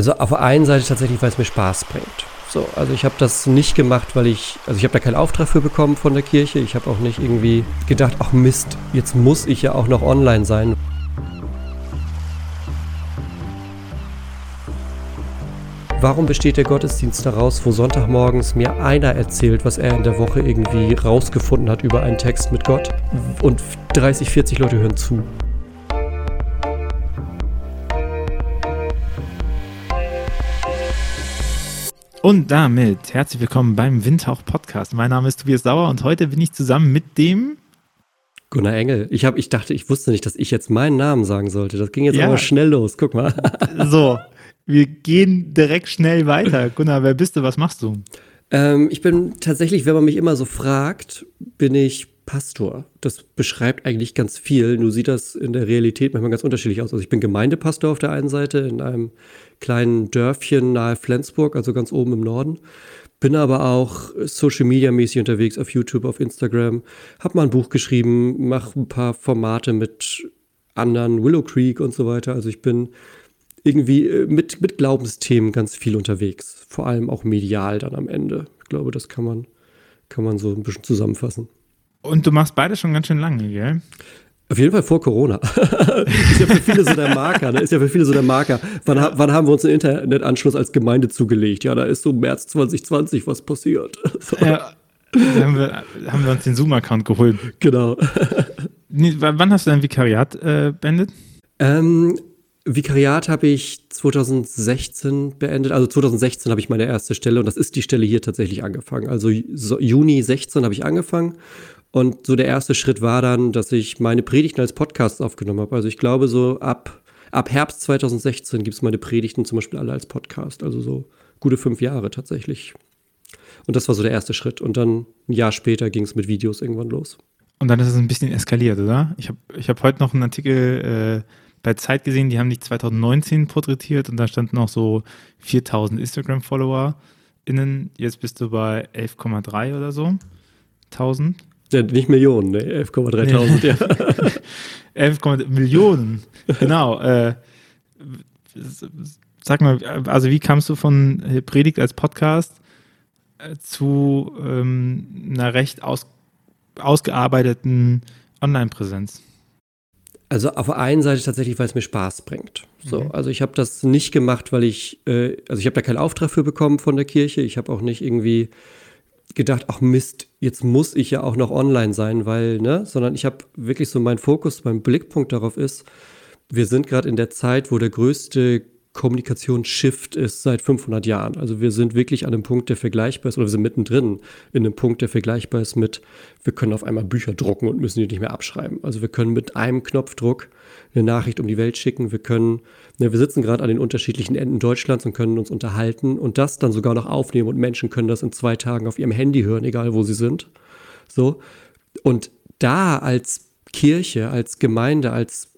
Also auf der einen Seite tatsächlich, weil es mir Spaß bringt. So, also ich habe das nicht gemacht, weil ich, also ich habe da keinen Auftrag für bekommen von der Kirche. Ich habe auch nicht irgendwie gedacht, ach Mist, jetzt muss ich ja auch noch online sein. Warum besteht der Gottesdienst daraus, wo Sonntagmorgens mir einer erzählt, was er in der Woche irgendwie rausgefunden hat über einen Text mit Gott und 30, 40 Leute hören zu? Und damit herzlich willkommen beim Windhauch Podcast. Mein Name ist Tobias Sauer und heute bin ich zusammen mit dem Gunnar Engel. Ich, hab, ich dachte, ich wusste nicht, dass ich jetzt meinen Namen sagen sollte. Das ging jetzt ja. aber schnell los. Guck mal. So, wir gehen direkt schnell weiter. Gunnar, wer bist du? Was machst du? Ähm, ich bin tatsächlich, wenn man mich immer so fragt, bin ich Pastor. Das beschreibt eigentlich ganz viel. Nur sieht das in der Realität manchmal ganz unterschiedlich aus. Also ich bin Gemeindepastor auf der einen Seite in einem kleinen Dörfchen nahe Flensburg, also ganz oben im Norden. Bin aber auch Social Media mäßig unterwegs auf YouTube, auf Instagram. Hab mal ein Buch geschrieben, mache ein paar Formate mit anderen, Willow Creek und so weiter. Also ich bin irgendwie äh, mit, mit Glaubensthemen ganz viel unterwegs. Vor allem auch medial dann am Ende. Ich glaube, das kann man, kann man so ein bisschen zusammenfassen. Und du machst beide schon ganz schön lange, gell? Auf jeden Fall vor Corona. ist ja für viele so der Marker. Ne? Ist ja für viele so der Marker. Wann, wann haben wir uns einen Internetanschluss als Gemeinde zugelegt? Ja, da ist so März 2020 was passiert. So. Ja, da haben wir, haben wir uns den Zoom-Account geholt. Genau. Nee, wann hast du dein Vikariat äh, beendet? Ähm, Vikariat habe ich 2016 beendet. Also 2016 habe ich meine erste Stelle und das ist die Stelle hier tatsächlich angefangen. Also so, Juni 16 habe ich angefangen und so der erste Schritt war dann, dass ich meine Predigten als Podcast aufgenommen habe. Also ich glaube, so ab, ab Herbst 2016 gibt es meine Predigten zum Beispiel alle als Podcast. Also so gute fünf Jahre tatsächlich. Und das war so der erste Schritt. Und dann ein Jahr später ging es mit Videos irgendwann los. Und dann ist es ein bisschen eskaliert, oder? Ich habe ich hab heute noch einen Artikel äh, bei Zeit gesehen, die haben dich 2019 porträtiert und da standen noch so 4000 Instagram-Follower innen. Jetzt bist du bei 11,3 oder so. 1000. Nicht Millionen, ne? 11,3000, ja. 11, Millionen, genau. Äh, sag mal, also wie kamst du von Predigt als Podcast äh, zu ähm, einer recht aus, ausgearbeiteten Online-Präsenz? Also auf der einen Seite tatsächlich, weil es mir Spaß bringt. So, mhm. also ich habe das nicht gemacht, weil ich, äh, also ich habe da keinen Auftrag für bekommen von der Kirche. Ich habe auch nicht irgendwie gedacht, ach Mist, jetzt muss ich ja auch noch online sein, weil, ne, sondern ich habe wirklich so mein Fokus, mein Blickpunkt darauf ist, wir sind gerade in der Zeit, wo der größte Kommunikationsshift ist seit 500 Jahren. Also wir sind wirklich an einem Punkt, der vergleichbar ist, oder wir sind mittendrin in einem Punkt, der vergleichbar ist mit, wir können auf einmal Bücher drucken und müssen die nicht mehr abschreiben. Also wir können mit einem Knopfdruck eine Nachricht um die Welt schicken. Wir können, ne, wir sitzen gerade an den unterschiedlichen Enden Deutschlands und können uns unterhalten und das dann sogar noch aufnehmen und Menschen können das in zwei Tagen auf ihrem Handy hören, egal wo sie sind. So. Und da als Kirche, als Gemeinde, als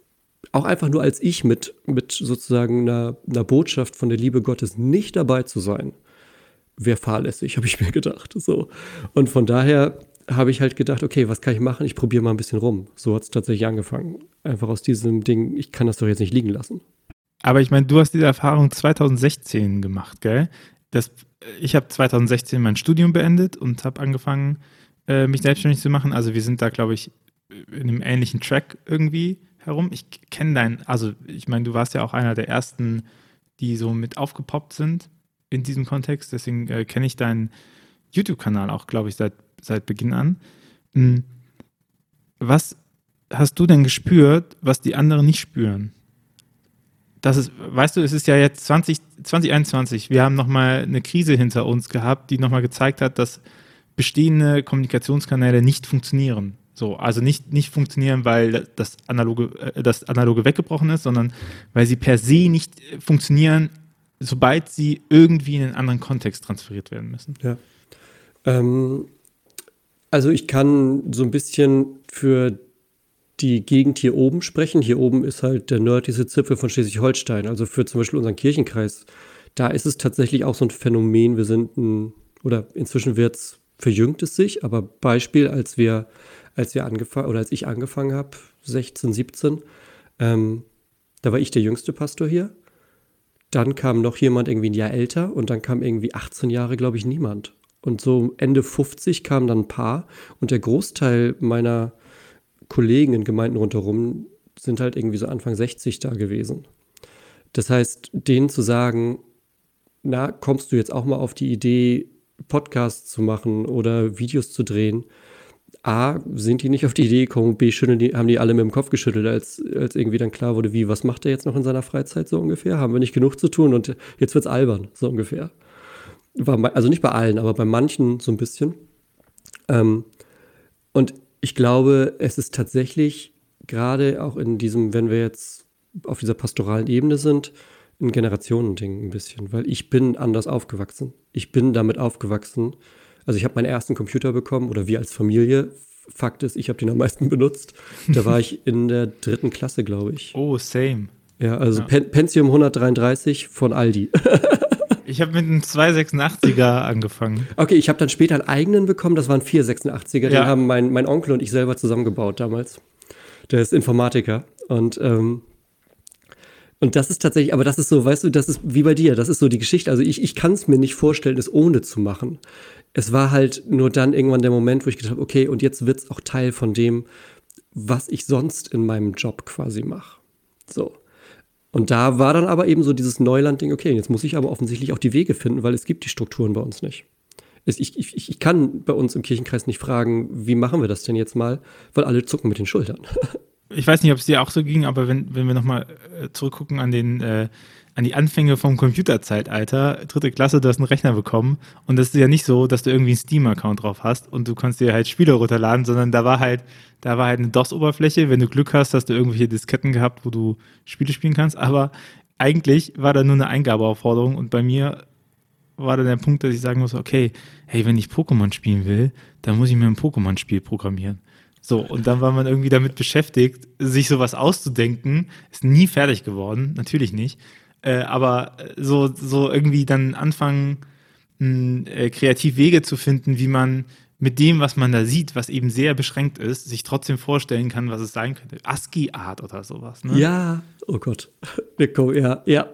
auch einfach nur als ich mit, mit sozusagen einer, einer Botschaft von der Liebe Gottes nicht dabei zu sein, wäre fahrlässig, habe ich mir gedacht. So. Und von daher habe ich halt gedacht, okay, was kann ich machen? Ich probiere mal ein bisschen rum. So hat es tatsächlich angefangen. Einfach aus diesem Ding, ich kann das doch jetzt nicht liegen lassen. Aber ich meine, du hast diese Erfahrung 2016 gemacht, gell? Das, ich habe 2016 mein Studium beendet und habe angefangen, äh, mich selbstständig zu machen. Also wir sind da, glaube ich, in einem ähnlichen Track irgendwie herum. Ich kenne dein, also ich meine, du warst ja auch einer der ersten, die so mit aufgepoppt sind in diesem Kontext. Deswegen äh, kenne ich deinen YouTube-Kanal auch, glaube ich, seit, seit Beginn an. Hm. Was hast du denn gespürt, was die anderen nicht spüren? Das ist, weißt du, es ist ja jetzt 20, 2021. Wir haben nochmal eine Krise hinter uns gehabt, die nochmal gezeigt hat, dass bestehende Kommunikationskanäle nicht funktionieren. So, also nicht, nicht funktionieren, weil das analoge, äh, das analoge weggebrochen ist, sondern weil sie per se nicht funktionieren, sobald sie irgendwie in einen anderen Kontext transferiert werden müssen. Ja. Ähm, also ich kann so ein bisschen für die Gegend hier oben sprechen. Hier oben ist halt der nördlichste Zipfel von Schleswig-Holstein. Also für zum Beispiel unseren Kirchenkreis, da ist es tatsächlich auch so ein Phänomen. Wir sind ein, oder inzwischen wird es verjüngt es sich, aber Beispiel, als wir als wir angefangen oder als ich angefangen habe, 16, 17, ähm, da war ich der jüngste Pastor hier. dann kam noch jemand irgendwie ein Jahr älter und dann kam irgendwie 18 Jahre, glaube ich, niemand. Und so Ende 50 kam dann ein paar und der Großteil meiner Kollegen in Gemeinden rundherum sind halt irgendwie so Anfang 60 da gewesen. Das heißt, denen zu sagen, na, kommst du jetzt auch mal auf die Idee, Podcasts zu machen oder Videos zu drehen? A, sind die nicht auf die Idee gekommen, B, schütteln die, haben die alle mit dem Kopf geschüttelt, als, als irgendwie dann klar wurde, wie, was macht er jetzt noch in seiner Freizeit so ungefähr? Haben wir nicht genug zu tun und jetzt wird's albern, so ungefähr. War, also nicht bei allen, aber bei manchen so ein bisschen. Ähm, und ich glaube, es ist tatsächlich gerade auch in diesem, wenn wir jetzt auf dieser pastoralen Ebene sind, ein Generationending ein bisschen, weil ich bin anders aufgewachsen. Ich bin damit aufgewachsen. Also ich habe meinen ersten Computer bekommen oder wir als Familie. Fakt ist, ich habe den am meisten benutzt. Da war ich in der dritten Klasse, glaube ich. Oh, same. Ja, also ja. Pen Pentium 133 von Aldi. Ich habe mit einem 286er angefangen. Okay, ich habe dann später einen eigenen bekommen, das waren 486er. Ja. Den haben mein, mein Onkel und ich selber zusammengebaut damals. Der ist Informatiker. Und, ähm, und das ist tatsächlich, aber das ist so, weißt du, das ist wie bei dir, das ist so die Geschichte. Also ich, ich kann es mir nicht vorstellen, es ohne zu machen. Es war halt nur dann irgendwann der Moment, wo ich gedacht habe, okay, und jetzt wird es auch Teil von dem, was ich sonst in meinem Job quasi mache. So. Und da war dann aber eben so dieses Neuland-Ding, okay, jetzt muss ich aber offensichtlich auch die Wege finden, weil es gibt die Strukturen bei uns nicht. Ich, ich, ich kann bei uns im Kirchenkreis nicht fragen, wie machen wir das denn jetzt mal, weil alle zucken mit den Schultern. Ich weiß nicht, ob es dir auch so ging, aber wenn, wenn wir nochmal äh, zurückgucken an den äh, an die Anfänge vom Computerzeitalter, dritte Klasse, du hast einen Rechner bekommen und das ist ja nicht so, dass du irgendwie einen Steam-Account drauf hast und du kannst dir halt Spiele runterladen, sondern da war halt, da war halt eine DOS-Oberfläche. Wenn du Glück hast, hast du irgendwelche Disketten gehabt, wo du Spiele spielen kannst, aber eigentlich war da nur eine Eingabeaufforderung und bei mir war dann der Punkt, dass ich sagen muss, okay, hey, wenn ich Pokémon spielen will, dann muss ich mir ein Pokémon-Spiel programmieren. So, und dann war man irgendwie damit beschäftigt, sich sowas auszudenken. Ist nie fertig geworden, natürlich nicht. Äh, aber so, so irgendwie dann anfangen, mh, äh, kreativ Wege zu finden, wie man mit dem, was man da sieht, was eben sehr beschränkt ist, sich trotzdem vorstellen kann, was es sein könnte. ASCII-Art oder sowas. Ne? Ja, oh Gott. Ja, ja.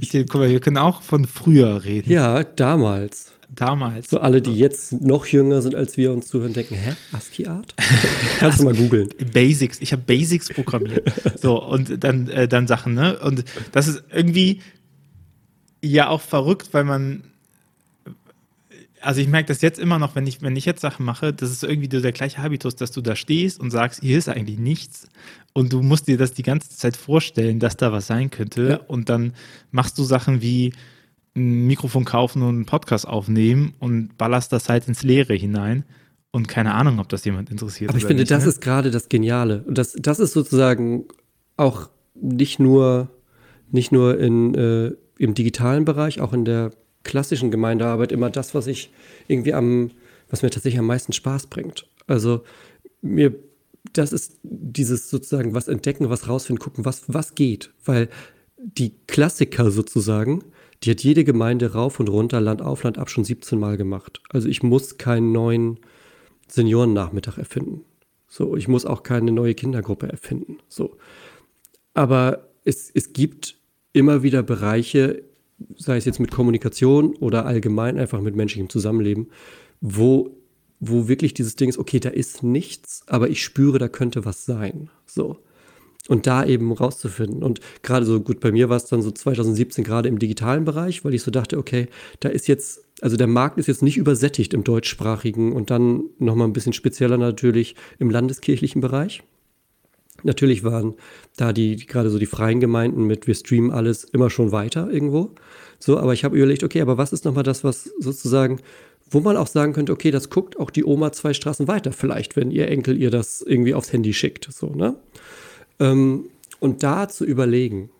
ich, guck mal, wir können auch von früher reden. Ja, damals. Damals. So alle, die jetzt noch jünger sind als wir uns zuhören, denken, hä, ASCII-Art? Kannst du mal googeln. Basics. Ich habe Basics programmiert. so, und dann, äh, dann Sachen, ne? Und das ist irgendwie ja auch verrückt, weil man also ich merke das jetzt immer noch, wenn ich, wenn ich jetzt Sachen mache, das ist irgendwie der gleiche Habitus, dass du da stehst und sagst, hier ist eigentlich nichts. Und du musst dir das die ganze Zeit vorstellen, dass da was sein könnte. Ja. Und dann machst du Sachen wie, ein Mikrofon kaufen und einen Podcast aufnehmen und ballerst das halt ins Leere hinein. Und keine Ahnung, ob das jemand interessiert. Aber ich finde, nicht, das ne? ist gerade das Geniale. Und das, das ist sozusagen auch nicht nur, nicht nur in, äh, im digitalen Bereich, auch in der klassischen Gemeindearbeit immer das, was ich irgendwie am, was mir tatsächlich am meisten Spaß bringt. Also mir, das ist dieses sozusagen was entdecken, was rausfinden, gucken, was, was geht. Weil die Klassiker sozusagen, die hat jede Gemeinde rauf und runter, Land auf, Land ab schon 17 Mal gemacht. Also ich muss keinen neuen Seniorennachmittag erfinden. So, ich muss auch keine neue Kindergruppe erfinden. So. Aber es, es gibt immer wieder Bereiche, sei es jetzt mit Kommunikation oder allgemein einfach mit menschlichem Zusammenleben, wo, wo wirklich dieses Ding ist, okay, da ist nichts, aber ich spüre, da könnte was sein. So und da eben rauszufinden. Und gerade so gut, bei mir war es dann so 2017 gerade im digitalen Bereich, weil ich so dachte, okay, da ist jetzt, also der Markt ist jetzt nicht übersättigt im deutschsprachigen und dann nochmal ein bisschen spezieller natürlich im landeskirchlichen Bereich. Natürlich waren da die, die gerade so die freien Gemeinden mit wir streamen alles immer schon weiter irgendwo. So, aber ich habe überlegt, okay, aber was ist nochmal das, was sozusagen, wo man auch sagen könnte, okay, das guckt auch die Oma zwei Straßen weiter vielleicht, wenn ihr Enkel ihr das irgendwie aufs Handy schickt, so, ne? Ähm, und da zu überlegen,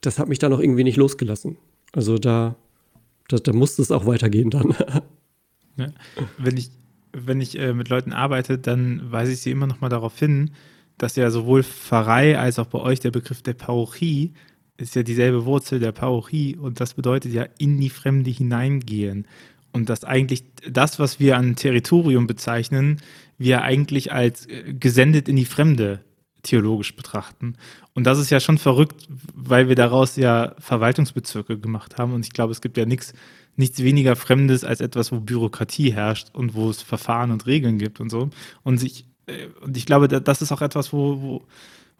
das hat mich dann auch irgendwie nicht losgelassen. Also da, da, da musste es auch weitergehen dann. Ja, wenn ich, wenn ich äh, mit Leuten arbeite, dann weise ich sie immer noch mal darauf hin, dass ja sowohl Pfarrei als auch bei euch der Begriff der Parochie ist ja dieselbe Wurzel der Parochie und das bedeutet ja in die Fremde hineingehen. Und dass eigentlich das, was wir an Territorium bezeichnen, wir eigentlich als äh, gesendet in die Fremde theologisch betrachten. Und das ist ja schon verrückt, weil wir daraus ja Verwaltungsbezirke gemacht haben. Und ich glaube, es gibt ja nichts nichts weniger Fremdes als etwas, wo Bürokratie herrscht und wo es Verfahren und Regeln gibt und so. Und ich, äh, und ich glaube, das ist auch etwas, wo, wo,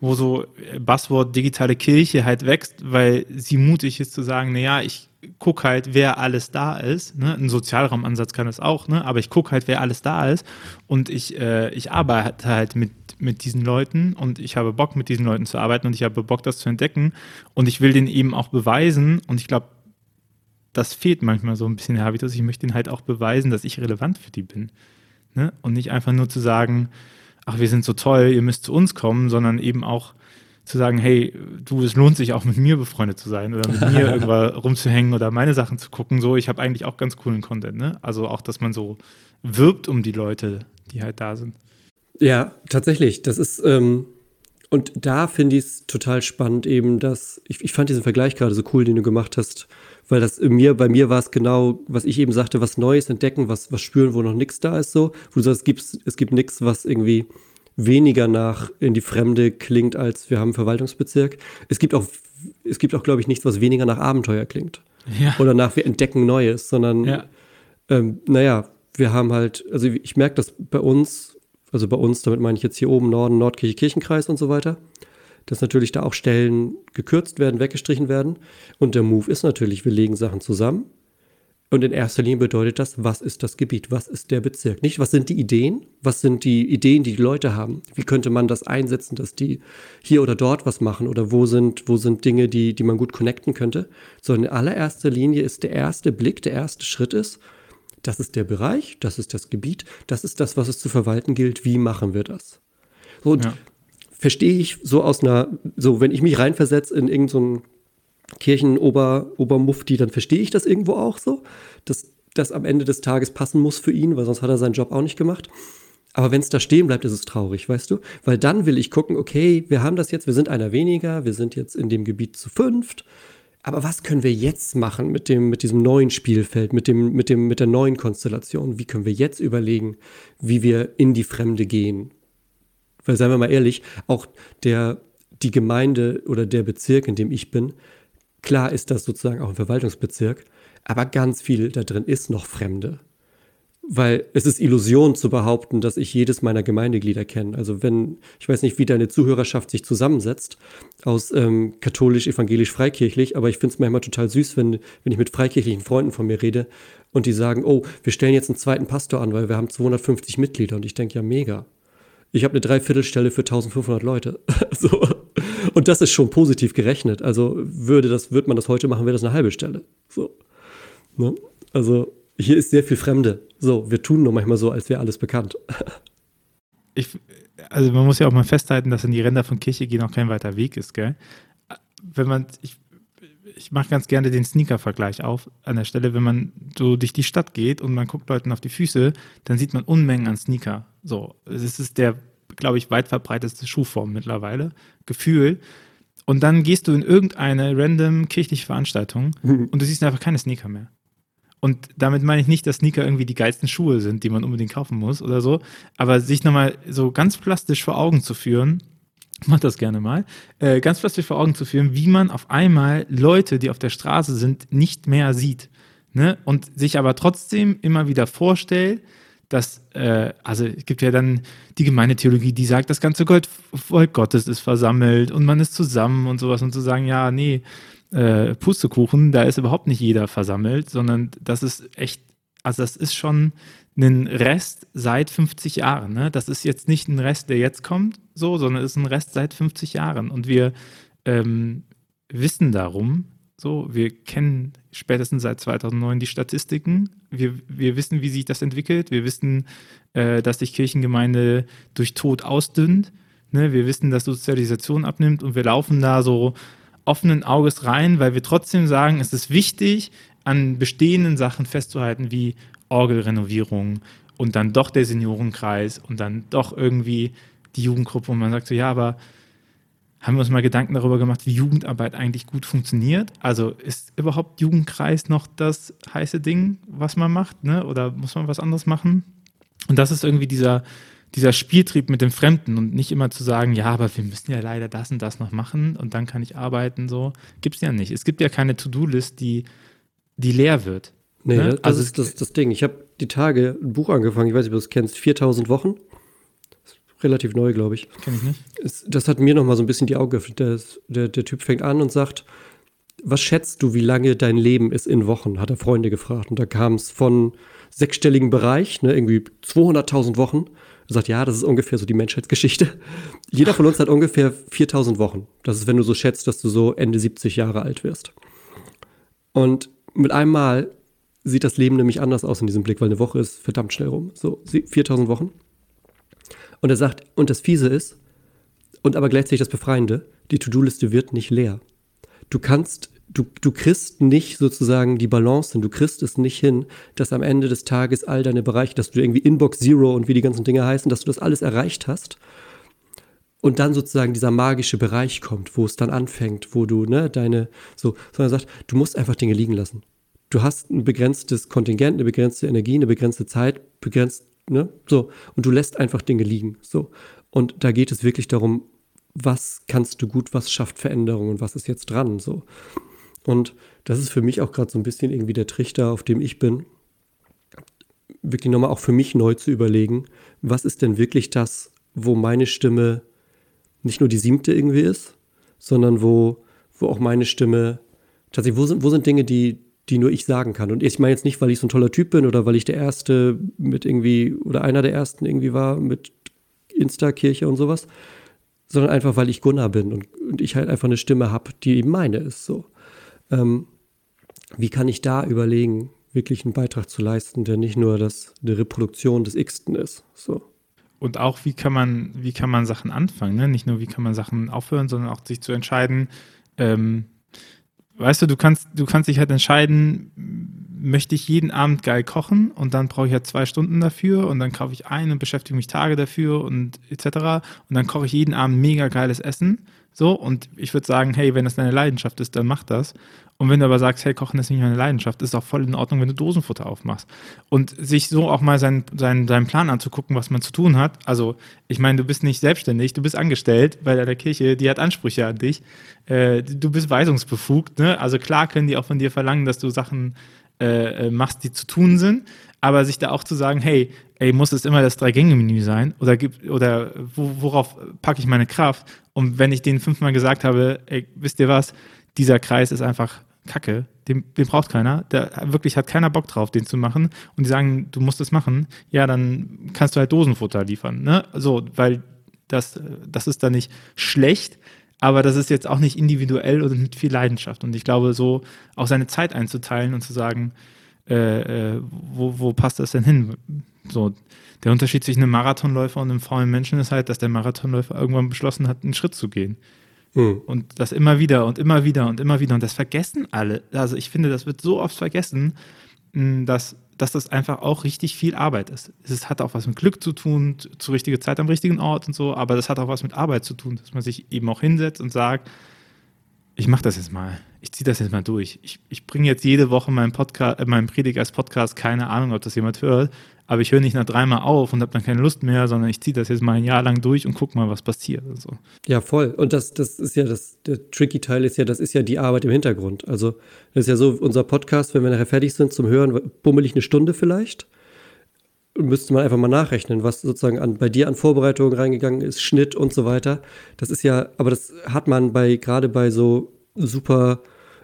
wo so Buzzword digitale Kirche halt wächst, weil sie mutig ist zu sagen, naja, ich gucke halt, wer alles da ist. Ne? Ein Sozialraumansatz kann das auch, ne? aber ich gucke halt, wer alles da ist und ich, äh, ich arbeite halt mit, mit diesen Leuten und ich habe Bock, mit diesen Leuten zu arbeiten und ich habe Bock, das zu entdecken und ich will denen eben auch beweisen und ich glaube, das fehlt manchmal so ein bisschen der Habitus. Ich möchte ihnen halt auch beweisen, dass ich relevant für die bin. Ne? Und nicht einfach nur zu sagen, ach, wir sind so toll, ihr müsst zu uns kommen, sondern eben auch zu sagen, hey, du, es lohnt sich auch mit mir befreundet zu sein oder mit mir irgendwo rumzuhängen oder meine Sachen zu gucken. So, ich habe eigentlich auch ganz coolen Content, ne? Also auch, dass man so wirbt um die Leute, die halt da sind. Ja, tatsächlich. Das ist, ähm, und da finde ich es total spannend, eben, dass, ich, ich fand diesen Vergleich gerade so cool, den du gemacht hast, weil das mir, bei mir war es genau, was ich eben sagte, was Neues entdecken, was, was spüren, wo noch nichts da ist, so. Wo du sagst, es gibt, es gibt nichts, was irgendwie weniger nach in die Fremde klingt, als wir haben einen Verwaltungsbezirk. Es gibt auch, es gibt auch, glaube ich, nichts, was weniger nach Abenteuer klingt. Ja. Oder nach wir entdecken Neues, sondern, ja. ähm, naja, wir haben halt, also ich merke das bei uns, also bei uns, damit meine ich jetzt hier oben Norden, Nordkirche, Kirchenkreis und so weiter, dass natürlich da auch Stellen gekürzt werden, weggestrichen werden. Und der Move ist natürlich, wir legen Sachen zusammen und in erster Linie bedeutet das, was ist das Gebiet, was ist der Bezirk? Nicht, was sind die Ideen, was sind die Ideen, die die Leute haben? Wie könnte man das einsetzen, dass die hier oder dort was machen oder wo sind, wo sind Dinge, die, die man gut connecten könnte? Sondern in allererster Linie ist der erste Blick, der erste Schritt ist, das ist der Bereich, das ist das Gebiet, das ist das, was es zu verwalten gilt, wie machen wir das? und ja. verstehe ich so aus einer, so wenn ich mich reinversetze in irgendeinen so Kirchenobermufti, dann verstehe ich das irgendwo auch so, dass das am Ende des Tages passen muss für ihn, weil sonst hat er seinen Job auch nicht gemacht. Aber wenn es da stehen bleibt, ist es traurig, weißt du? Weil dann will ich gucken, okay, wir haben das jetzt, wir sind einer weniger, wir sind jetzt in dem Gebiet zu fünft. Aber was können wir jetzt machen mit dem, mit diesem neuen Spielfeld, mit dem, mit dem, mit der neuen Konstellation? Wie können wir jetzt überlegen, wie wir in die Fremde gehen? Weil, seien wir mal ehrlich, auch der, die Gemeinde oder der Bezirk, in dem ich bin, Klar ist das sozusagen auch ein Verwaltungsbezirk, aber ganz viel da drin ist noch Fremde. Weil es ist Illusion zu behaupten, dass ich jedes meiner Gemeindeglieder kenne. Also wenn, ich weiß nicht, wie deine Zuhörerschaft sich zusammensetzt aus ähm, katholisch, evangelisch, freikirchlich, aber ich finde es manchmal total süß, wenn, wenn ich mit freikirchlichen Freunden von mir rede und die sagen, oh, wir stellen jetzt einen zweiten Pastor an, weil wir haben 250 Mitglieder. Und ich denke, ja, mega. Ich habe eine Dreiviertelstelle für 1500 Leute. so. Und das ist schon positiv gerechnet. Also würde das, würde man das heute machen, wäre das eine halbe Stelle. So. Ne? Also hier ist sehr viel Fremde. So, wir tun nur manchmal so, als wäre alles bekannt. Ich, also man muss ja auch mal festhalten, dass in die Ränder von Kirche gehen auch kein weiter Weg ist, gell? Wenn man, ich, ich mache ganz gerne den Sneaker-Vergleich auf an der Stelle, wenn man so durch die Stadt geht und man guckt Leuten auf die Füße, dann sieht man Unmengen an Sneaker. So, es ist der glaube ich, weit verbreitetste Schuhform mittlerweile, Gefühl. Und dann gehst du in irgendeine random kirchliche Veranstaltung und du siehst einfach keine Sneaker mehr. Und damit meine ich nicht, dass Sneaker irgendwie die geilsten Schuhe sind, die man unbedingt kaufen muss oder so, aber sich nochmal so ganz plastisch vor Augen zu führen, mach das gerne mal, äh, ganz plastisch vor Augen zu führen, wie man auf einmal Leute, die auf der Straße sind, nicht mehr sieht. Ne? Und sich aber trotzdem immer wieder vorstellt, dass, äh, also es gibt ja dann die Gemeindetheologie, die sagt, das ganze Volk Gottes ist versammelt und man ist zusammen und sowas und zu sagen, ja, nee, äh, Pustekuchen, da ist überhaupt nicht jeder versammelt, sondern das ist echt, also das ist schon ein Rest seit 50 Jahren. Ne? Das ist jetzt nicht ein Rest, der jetzt kommt, so, sondern es ist ein Rest seit 50 Jahren und wir ähm, wissen darum, so, wir kennen spätestens seit 2009 die Statistiken. Wir, wir wissen, wie sich das entwickelt. Wir wissen, äh, dass sich Kirchengemeinde durch Tod ausdünnt. Ne? Wir wissen, dass Sozialisation abnimmt und wir laufen da so offenen Auges rein, weil wir trotzdem sagen, es ist wichtig, an bestehenden Sachen festzuhalten, wie Orgelrenovierung und dann doch der Seniorenkreis und dann doch irgendwie die Jugendgruppe und man sagt so, ja, aber haben wir uns mal Gedanken darüber gemacht, wie Jugendarbeit eigentlich gut funktioniert. Also ist überhaupt Jugendkreis noch das heiße Ding, was man macht, ne? Oder muss man was anderes machen? Und das ist irgendwie dieser, dieser Spieltrieb mit dem Fremden und nicht immer zu sagen, ja, aber wir müssen ja leider das und das noch machen und dann kann ich arbeiten, so. Gibt es ja nicht. Es gibt ja keine To-Do-List, die, die leer wird. Nee, ne? das also ist das, das Ding. Ich habe die Tage ein Buch angefangen, ich weiß nicht, ob du das kennst, 4000 Wochen. Relativ neu, glaube ich. Kenn ich nicht. Es, das hat mir noch mal so ein bisschen die Augen geöffnet. Der, der, der Typ fängt an und sagt, was schätzt du, wie lange dein Leben ist in Wochen? Hat er Freunde gefragt. Und da kam es von sechsstelligen Bereich, ne, irgendwie 200.000 Wochen. Er sagt, ja, das ist ungefähr so die Menschheitsgeschichte. Jeder von uns hat ungefähr 4.000 Wochen. Das ist, wenn du so schätzt, dass du so Ende 70 Jahre alt wirst. Und mit einem Mal sieht das Leben nämlich anders aus in diesem Blick, weil eine Woche ist verdammt schnell rum. So 4.000 Wochen. Und er sagt, und das Fiese ist, und aber gleichzeitig das Befreiende, die To-Do-Liste wird nicht leer. Du kannst du, du kriegst nicht sozusagen die Balance hin, du kriegst es nicht hin, dass am Ende des Tages all deine Bereiche, dass du irgendwie Inbox Zero und wie die ganzen Dinge heißen, dass du das alles erreicht hast und dann sozusagen dieser magische Bereich kommt, wo es dann anfängt, wo du, ne, deine, so, sondern sagt, du musst einfach Dinge liegen lassen. Du hast ein begrenztes Kontingent, eine begrenzte Energie, eine begrenzte Zeit, begrenzt, ne, so, und du lässt einfach Dinge liegen, so. Und da geht es wirklich darum, was kannst du gut, was schafft Veränderungen und was ist jetzt dran, so. Und das ist für mich auch gerade so ein bisschen irgendwie der Trichter, auf dem ich bin, wirklich nochmal auch für mich neu zu überlegen, was ist denn wirklich das, wo meine Stimme nicht nur die siebte irgendwie ist, sondern wo, wo auch meine Stimme tatsächlich, wo sind, wo sind Dinge, die, die nur ich sagen kann. Und ich meine jetzt nicht, weil ich so ein toller Typ bin oder weil ich der Erste mit irgendwie oder einer der Ersten irgendwie war mit Insta-Kirche und sowas, sondern einfach, weil ich Gunnar bin und, und ich halt einfach eine Stimme habe, die eben meine ist so. Ähm, wie kann ich da überlegen, wirklich einen Beitrag zu leisten, der nicht nur das, eine Reproduktion des Xten ist. So. Und auch, wie kann man, wie kann man Sachen anfangen? Ne? Nicht nur, wie kann man Sachen aufhören, sondern auch sich zu entscheiden, ähm, weißt du, du kannst, du kannst dich halt entscheiden, möchte ich jeden Abend geil kochen und dann brauche ich halt zwei Stunden dafür und dann kaufe ich ein und beschäftige mich Tage dafür und etc. Und dann koche ich jeden Abend mega geiles Essen. So, und ich würde sagen, hey, wenn das deine Leidenschaft ist, dann mach das. Und wenn du aber sagst, hey, Kochen ist nicht meine Leidenschaft, ist auch voll in Ordnung, wenn du Dosenfutter aufmachst. Und sich so auch mal seinen, seinen, seinen Plan anzugucken, was man zu tun hat. Also, ich meine, du bist nicht selbstständig, du bist angestellt bei der Kirche, die hat Ansprüche an dich. Äh, du bist weisungsbefugt, ne? Also klar können die auch von dir verlangen, dass du Sachen äh, äh machst, die zu tun sind. Aber sich da auch zu sagen, hey, ey, muss es immer das Drei-Gänge-Menü sein? Oder, oder worauf packe ich meine Kraft? Und wenn ich denen fünfmal gesagt habe, ey, wisst ihr was, dieser Kreis ist einfach Kacke, den, den, braucht keiner, der wirklich hat keiner Bock drauf, den zu machen und die sagen, du musst es machen, ja, dann kannst du halt Dosenfutter liefern, ne? So, weil das, das ist dann nicht schlecht, aber das ist jetzt auch nicht individuell oder mit viel Leidenschaft. Und ich glaube, so auch seine Zeit einzuteilen und zu sagen, äh, äh, wo, wo passt das denn hin? So, der Unterschied zwischen einem Marathonläufer und einem faulen Menschen ist halt, dass der Marathonläufer irgendwann beschlossen hat, einen Schritt zu gehen. Mhm. Und das immer wieder und immer wieder und immer wieder. Und das vergessen alle. Also ich finde, das wird so oft vergessen, dass, dass das einfach auch richtig viel Arbeit ist. Es hat auch was mit Glück zu tun, zur richtigen Zeit am richtigen Ort und so, aber das hat auch was mit Arbeit zu tun, dass man sich eben auch hinsetzt und sagt, ich mache das jetzt mal. Ich ziehe das jetzt mal durch. Ich, ich bringe jetzt jede Woche meinen Podcast, äh, meinen Predigt als Podcast, keine Ahnung, ob das jemand hört, aber ich höre nicht nach dreimal auf und habe dann keine Lust mehr, sondern ich ziehe das jetzt mal ein Jahr lang durch und gucke mal, was passiert. Also. Ja, voll. Und das, das ist ja das, der tricky Teil ist ja, das ist ja die Arbeit im Hintergrund. Also, das ist ja so, unser Podcast, wenn wir nachher fertig sind zum Hören, bummel ich eine Stunde vielleicht. Müsste man einfach mal nachrechnen, was sozusagen an, bei dir an Vorbereitungen reingegangen ist, Schnitt und so weiter. Das ist ja, aber das hat man bei, gerade bei so super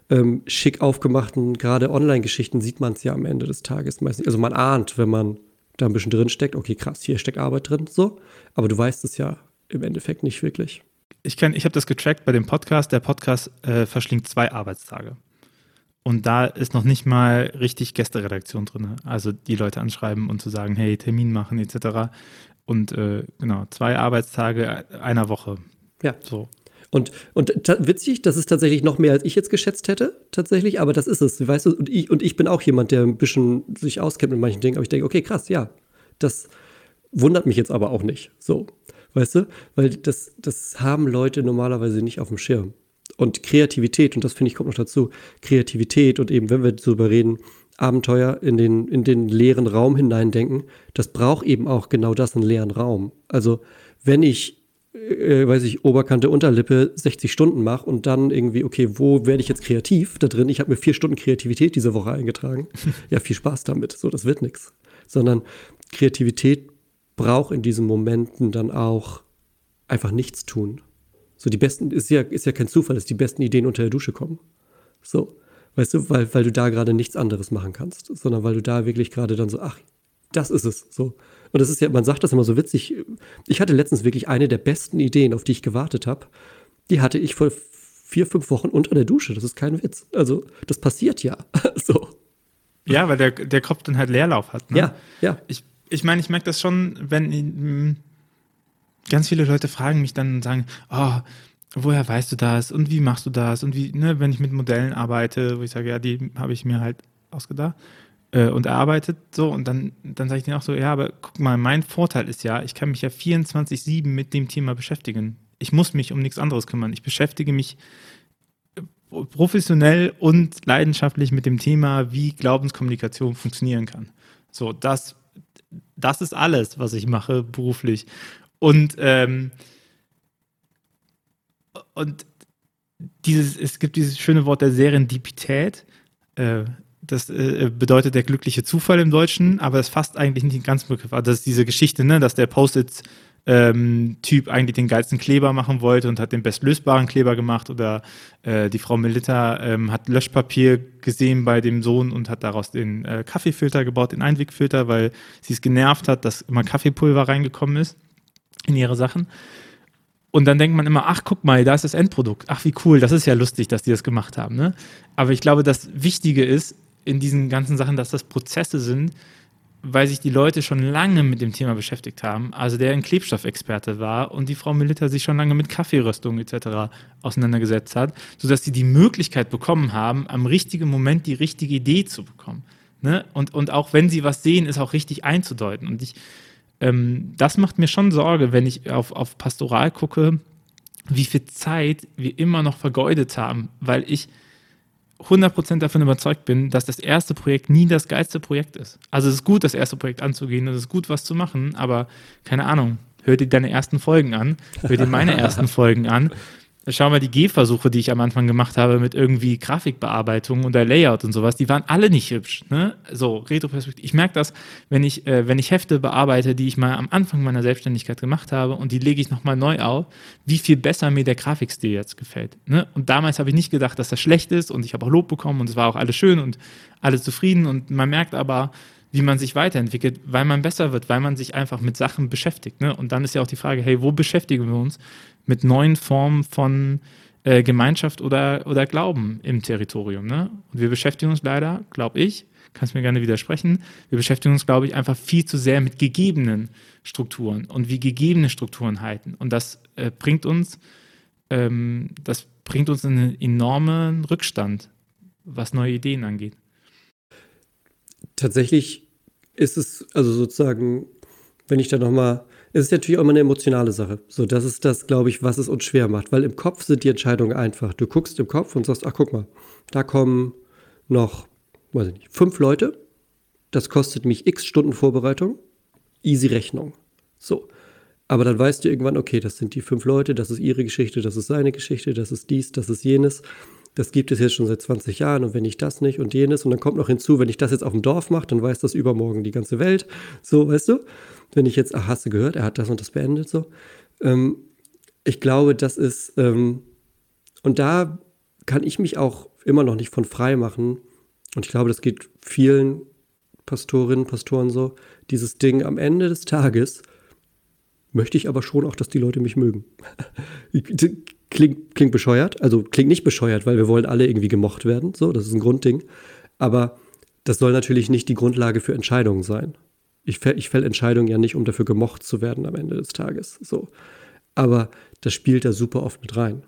ähm, schick aufgemachten, gerade Online-Geschichten sieht man es ja am Ende des Tages meistens. Also man ahnt, wenn man da ein bisschen drin steckt, okay, krass, hier steckt Arbeit drin, so. Aber du weißt es ja im Endeffekt nicht wirklich. Ich, ich habe das getrackt bei dem Podcast. Der Podcast äh, verschlingt zwei Arbeitstage. Und da ist noch nicht mal richtig Gästeredaktion drin. Also die Leute anschreiben und zu sagen, hey, Termin machen etc. Und äh, genau, zwei Arbeitstage einer Woche. Ja. So. Und, und witzig, das ist tatsächlich noch mehr, als ich jetzt geschätzt hätte, tatsächlich, aber das ist es, weißt du, und ich, und ich bin auch jemand, der ein bisschen sich auskennt mit manchen Dingen, aber ich denke, okay, krass, ja, das wundert mich jetzt aber auch nicht, so, weißt du, weil das, das haben Leute normalerweise nicht auf dem Schirm. Und Kreativität, und das finde ich kommt noch dazu, Kreativität und eben, wenn wir darüber reden, Abenteuer in den, in den leeren Raum hineindenken, das braucht eben auch genau das, einen leeren Raum. Also wenn ich, äh, weiß ich, Oberkante, Unterlippe 60 Stunden mache und dann irgendwie, okay, wo werde ich jetzt kreativ da drin? Ich habe mir vier Stunden Kreativität diese Woche eingetragen. ja, viel Spaß damit. So, das wird nichts. Sondern Kreativität braucht in diesen Momenten dann auch einfach nichts tun. So, die besten, ist ja, ist ja kein Zufall, dass die besten Ideen unter der Dusche kommen. So. Weißt du, weil, weil du da gerade nichts anderes machen kannst, sondern weil du da wirklich gerade dann so, ach, das ist es. So. Und das ist ja, man sagt das immer so witzig. Ich hatte letztens wirklich eine der besten Ideen, auf die ich gewartet habe. Die hatte ich vor vier, fünf Wochen unter der Dusche. Das ist kein Witz. Also, das passiert ja. so. Ja, weil der, der Kopf dann halt Leerlauf hat. Ne? Ja, ja. Ich, ich meine, ich merke das schon, wenn hm, ganz viele Leute fragen mich dann und sagen, oh, woher weißt du das und wie machst du das und wie, ne, wenn ich mit Modellen arbeite, wo ich sage, ja, die habe ich mir halt ausgedacht äh, und erarbeitet, so, und dann, dann sage ich denen auch so, ja, aber guck mal, mein Vorteil ist ja, ich kann mich ja 24-7 mit dem Thema beschäftigen. Ich muss mich um nichts anderes kümmern. Ich beschäftige mich äh, professionell und leidenschaftlich mit dem Thema, wie Glaubenskommunikation funktionieren kann. So, das, das ist alles, was ich mache beruflich. Und ähm, und dieses, es gibt dieses schöne Wort der Serendipität. Äh, das äh, bedeutet der glückliche Zufall im Deutschen, aber es fasst eigentlich nicht den ganzen Begriff. Also das ist diese Geschichte, ne, dass der Post-it ähm, Typ eigentlich den geilsten Kleber machen wollte und hat den bestlösbaren Kleber gemacht oder äh, die Frau Melita ähm, hat Löschpapier gesehen bei dem Sohn und hat daraus den äh, Kaffeefilter gebaut, den Einwegfilter, weil sie es genervt hat, dass immer Kaffeepulver reingekommen ist in ihre Sachen. Und dann denkt man immer, ach, guck mal, da ist das Endprodukt. Ach, wie cool, das ist ja lustig, dass die das gemacht haben. Ne? Aber ich glaube, das Wichtige ist in diesen ganzen Sachen, dass das Prozesse sind, weil sich die Leute schon lange mit dem Thema beschäftigt haben. Also der ein Klebstoffexperte war und die Frau Milita sich schon lange mit Kaffeeröstung etc. auseinandergesetzt hat, sodass sie die Möglichkeit bekommen haben, am richtigen Moment die richtige Idee zu bekommen. Ne? Und, und auch wenn sie was sehen, ist auch richtig einzudeuten. Und ich ähm, das macht mir schon Sorge, wenn ich auf, auf Pastoral gucke, wie viel Zeit wir immer noch vergeudet haben, weil ich 100% davon überzeugt bin, dass das erste Projekt nie das geilste Projekt ist. Also es ist gut, das erste Projekt anzugehen, es ist gut, was zu machen, aber keine Ahnung, hör dir deine ersten Folgen an, hör dir meine ersten Folgen an schau mal die Gehversuche, die ich am Anfang gemacht habe mit irgendwie Grafikbearbeitung und der Layout und sowas, die waren alle nicht hübsch. Ne? So, Retroperspektive. Ich merke das, wenn ich, äh, wenn ich Hefte bearbeite, die ich mal am Anfang meiner Selbstständigkeit gemacht habe und die lege ich nochmal neu auf, wie viel besser mir der Grafikstil jetzt gefällt. Ne? Und damals habe ich nicht gedacht, dass das schlecht ist und ich habe auch Lob bekommen und es war auch alles schön und alle zufrieden und man merkt aber, wie man sich weiterentwickelt, weil man besser wird, weil man sich einfach mit Sachen beschäftigt. Ne? Und dann ist ja auch die Frage, hey, wo beschäftigen wir uns mit neuen Formen von äh, Gemeinschaft oder, oder Glauben im Territorium? Ne? Und wir beschäftigen uns leider, glaube ich, kannst mir gerne widersprechen, wir beschäftigen uns, glaube ich, einfach viel zu sehr mit gegebenen Strukturen und wie gegebene Strukturen halten. Und das äh, bringt uns, ähm, das bringt uns in einen enormen Rückstand, was neue Ideen angeht tatsächlich ist es, also sozusagen, wenn ich da nochmal, es ist natürlich auch immer eine emotionale Sache. So, das ist das, glaube ich, was es uns schwer macht, weil im Kopf sind die Entscheidungen einfach. Du guckst im Kopf und sagst, ach, guck mal, da kommen noch, weiß ich nicht, fünf Leute. Das kostet mich x Stunden Vorbereitung. Easy Rechnung. So. Aber dann weißt du irgendwann, okay, das sind die fünf Leute, das ist ihre Geschichte, das ist seine Geschichte, das ist dies, das ist jenes das gibt es jetzt schon seit 20 Jahren und wenn ich das nicht und jenes und dann kommt noch hinzu, wenn ich das jetzt auf dem Dorf mache, dann weiß das übermorgen die ganze Welt. So, weißt du? Wenn ich jetzt, ach, hast du gehört, er hat das und das beendet, so. Ähm, ich glaube, das ist, ähm, und da kann ich mich auch immer noch nicht von frei machen. Und ich glaube, das geht vielen Pastorinnen, Pastoren so. Dieses Ding am Ende des Tages möchte ich aber schon auch, dass die Leute mich mögen. klingt, klingt bescheuert, also klingt nicht bescheuert, weil wir wollen alle irgendwie gemocht werden, so, das ist ein Grundding. Aber das soll natürlich nicht die Grundlage für Entscheidungen sein. Ich, ich fäll Entscheidungen ja nicht, um dafür gemocht zu werden am Ende des Tages, so. Aber das spielt da super oft mit rein.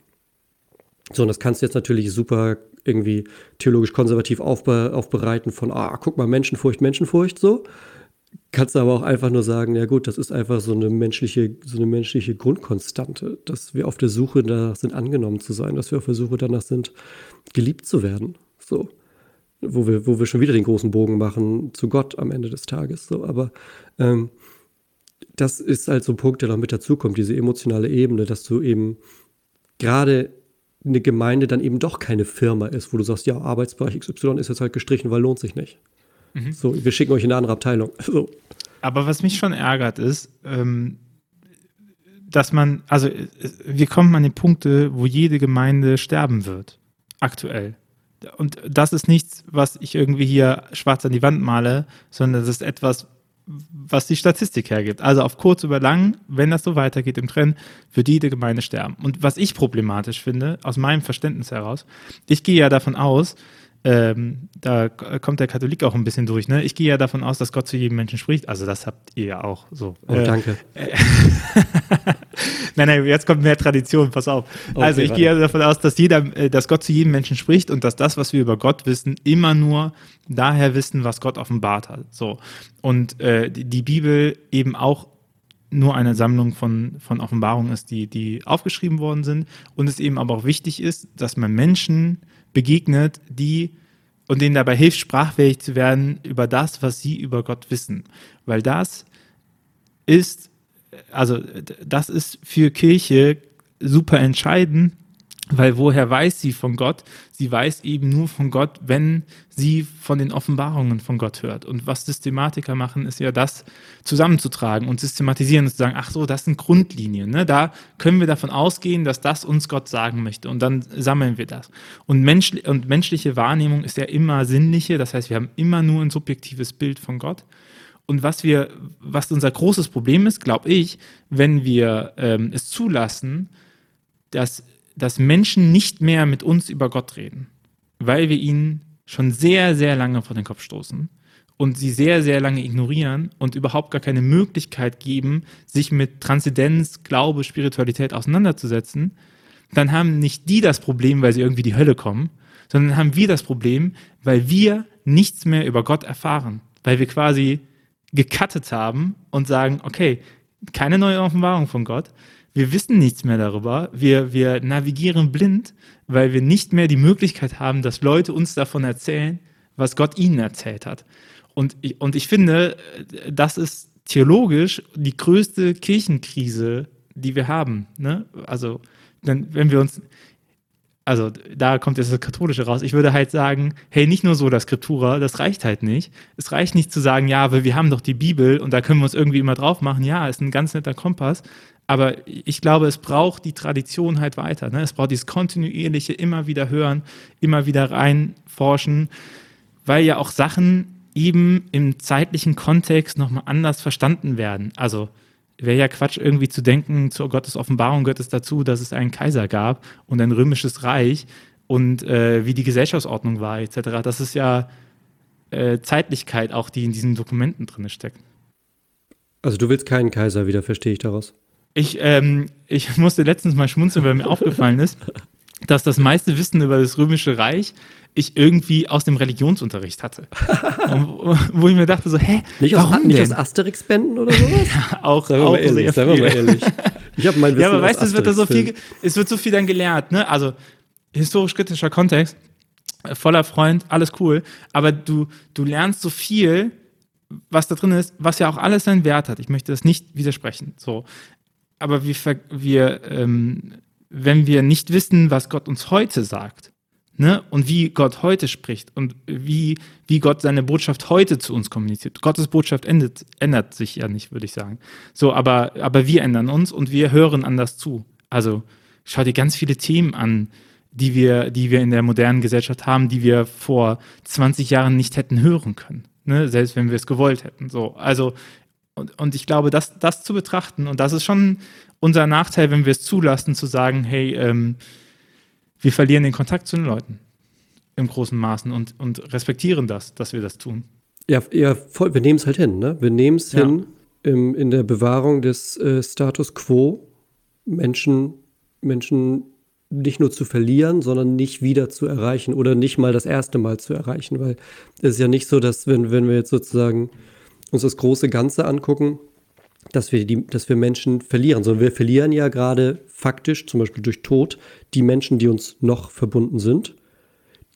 So, und das kannst du jetzt natürlich super irgendwie theologisch konservativ aufbe aufbereiten von, ah, guck mal, Menschenfurcht, Menschenfurcht, so kannst aber auch einfach nur sagen, ja gut, das ist einfach so eine menschliche, so eine menschliche Grundkonstante, dass wir auf der Suche danach sind, angenommen zu sein, dass wir auf der Suche danach sind, geliebt zu werden. So. wo wir, wo wir schon wieder den großen Bogen machen zu Gott am Ende des Tages. So, aber ähm, das ist halt so ein Punkt, der noch mit dazukommt, diese emotionale Ebene, dass du eben gerade eine Gemeinde dann eben doch keine Firma ist, wo du sagst, ja, Arbeitsbereich XY ist jetzt halt gestrichen, weil lohnt sich nicht. Mhm. So, wir schicken euch in eine andere Abteilung. So. Aber was mich schon ärgert ist, ähm, dass man, also wir kommen an die Punkte, wo jede Gemeinde sterben wird. Aktuell. Und das ist nichts, was ich irgendwie hier schwarz an die Wand male, sondern das ist etwas, was die Statistik hergibt. Also auf kurz über lang, wenn das so weitergeht im Trend, wird jede Gemeinde sterben. Und was ich problematisch finde, aus meinem Verständnis heraus, ich gehe ja davon aus, ähm, da kommt der Katholik auch ein bisschen durch. Ne? Ich gehe ja davon aus, dass Gott zu jedem Menschen spricht. Also das habt ihr ja auch so. Oh, äh, danke. Äh, nein, nein, jetzt kommt mehr Tradition, pass auf. Okay, also ich gehe ja davon aus, dass jeder, äh, dass Gott zu jedem Menschen spricht und dass das, was wir über Gott wissen, immer nur daher wissen, was Gott offenbart hat. So. Und äh, die Bibel eben auch nur eine Sammlung von, von Offenbarungen ist, die, die aufgeschrieben worden sind. Und es eben aber auch wichtig ist, dass man Menschen begegnet, die und denen dabei hilft, sprachfähig zu werden über das, was sie über Gott wissen. Weil das ist, also das ist für Kirche super entscheidend, weil woher weiß sie von Gott? Sie weiß eben nur von Gott, wenn sie von den Offenbarungen von Gott hört. Und was Systematiker machen, ist ja das zusammenzutragen und systematisieren und zu sagen, ach so, das sind Grundlinien. Ne? Da können wir davon ausgehen, dass das uns Gott sagen möchte. Und dann sammeln wir das. Und, Mensch, und menschliche Wahrnehmung ist ja immer sinnliche. Das heißt, wir haben immer nur ein subjektives Bild von Gott. Und was wir, was unser großes Problem ist, glaube ich, wenn wir ähm, es zulassen, dass dass Menschen nicht mehr mit uns über Gott reden, weil wir ihnen schon sehr, sehr lange vor den Kopf stoßen und sie sehr, sehr lange ignorieren und überhaupt gar keine Möglichkeit geben, sich mit Transzendenz, Glaube, Spiritualität auseinanderzusetzen, dann haben nicht die das Problem, weil sie irgendwie die Hölle kommen, sondern haben wir das Problem, weil wir nichts mehr über Gott erfahren, weil wir quasi gekattet haben und sagen, okay, keine neue Offenbarung von Gott, wir wissen nichts mehr darüber. Wir, wir navigieren blind, weil wir nicht mehr die Möglichkeit haben, dass Leute uns davon erzählen, was Gott ihnen erzählt hat. Und, und ich finde, das ist theologisch die größte Kirchenkrise, die wir haben. Ne? Also, wenn, wenn wir uns, also da kommt jetzt das Katholische raus. Ich würde halt sagen, hey, nicht nur so das Skriptura, das reicht halt nicht. Es reicht nicht zu sagen, ja, aber wir haben doch die Bibel und da können wir uns irgendwie immer drauf machen. Ja, ist ein ganz netter Kompass, aber ich glaube, es braucht die Tradition halt weiter. Ne? Es braucht dieses kontinuierliche immer wieder hören, immer wieder reinforschen, weil ja auch Sachen eben im zeitlichen Kontext nochmal anders verstanden werden. Also wäre ja Quatsch, irgendwie zu denken, zur Gottes Offenbarung gehört es dazu, dass es einen Kaiser gab und ein römisches Reich und äh, wie die Gesellschaftsordnung war, etc. Das ist ja äh, Zeitlichkeit auch, die in diesen Dokumenten drin steckt. Also du willst keinen Kaiser wieder, verstehe ich daraus. Ich, ähm, ich musste letztens mal schmunzeln, weil mir aufgefallen ist, dass das meiste Wissen über das Römische Reich ich irgendwie aus dem Religionsunterricht hatte. wo, wo ich mir dachte so, hä, nicht warum aus, nicht aus Asterix-Bänden oder sowas? ja, auch, sagen wir auch mal ehrlich, sagen wir mal ehrlich. Ich habe mein Wissen Ja, aber weißt du, es wird da so viel, es wird so viel dann gelehrt, ne? Also historisch-kritischer Kontext, äh, voller Freund, alles cool, aber du, du lernst so viel, was da drin ist, was ja auch alles seinen Wert hat. Ich möchte das nicht widersprechen. So aber wir, wir ähm, wenn wir nicht wissen, was Gott uns heute sagt, ne, und wie Gott heute spricht und wie, wie Gott seine Botschaft heute zu uns kommuniziert. Gottes Botschaft endet, ändert sich ja nicht, würde ich sagen. So, aber, aber wir ändern uns und wir hören anders zu. Also schau dir ganz viele Themen an, die wir, die wir in der modernen Gesellschaft haben, die wir vor 20 Jahren nicht hätten hören können. Ne? Selbst wenn wir es gewollt hätten. So, also und, und ich glaube, das, das zu betrachten, und das ist schon unser Nachteil, wenn wir es zulassen, zu sagen, hey, ähm, wir verlieren den Kontakt zu den Leuten im großen Maßen und, und respektieren das, dass wir das tun. Ja, ja voll, wir nehmen es halt hin, ne? Wir nehmen es ja. hin im, in der Bewahrung des äh, Status quo, Menschen, Menschen nicht nur zu verlieren, sondern nicht wieder zu erreichen oder nicht mal das erste Mal zu erreichen, weil es ist ja nicht so, dass wenn, wenn wir jetzt sozusagen uns das große Ganze angucken, dass wir, die, dass wir Menschen verlieren, sondern wir verlieren ja gerade faktisch, zum Beispiel durch Tod, die Menschen, die uns noch verbunden sind.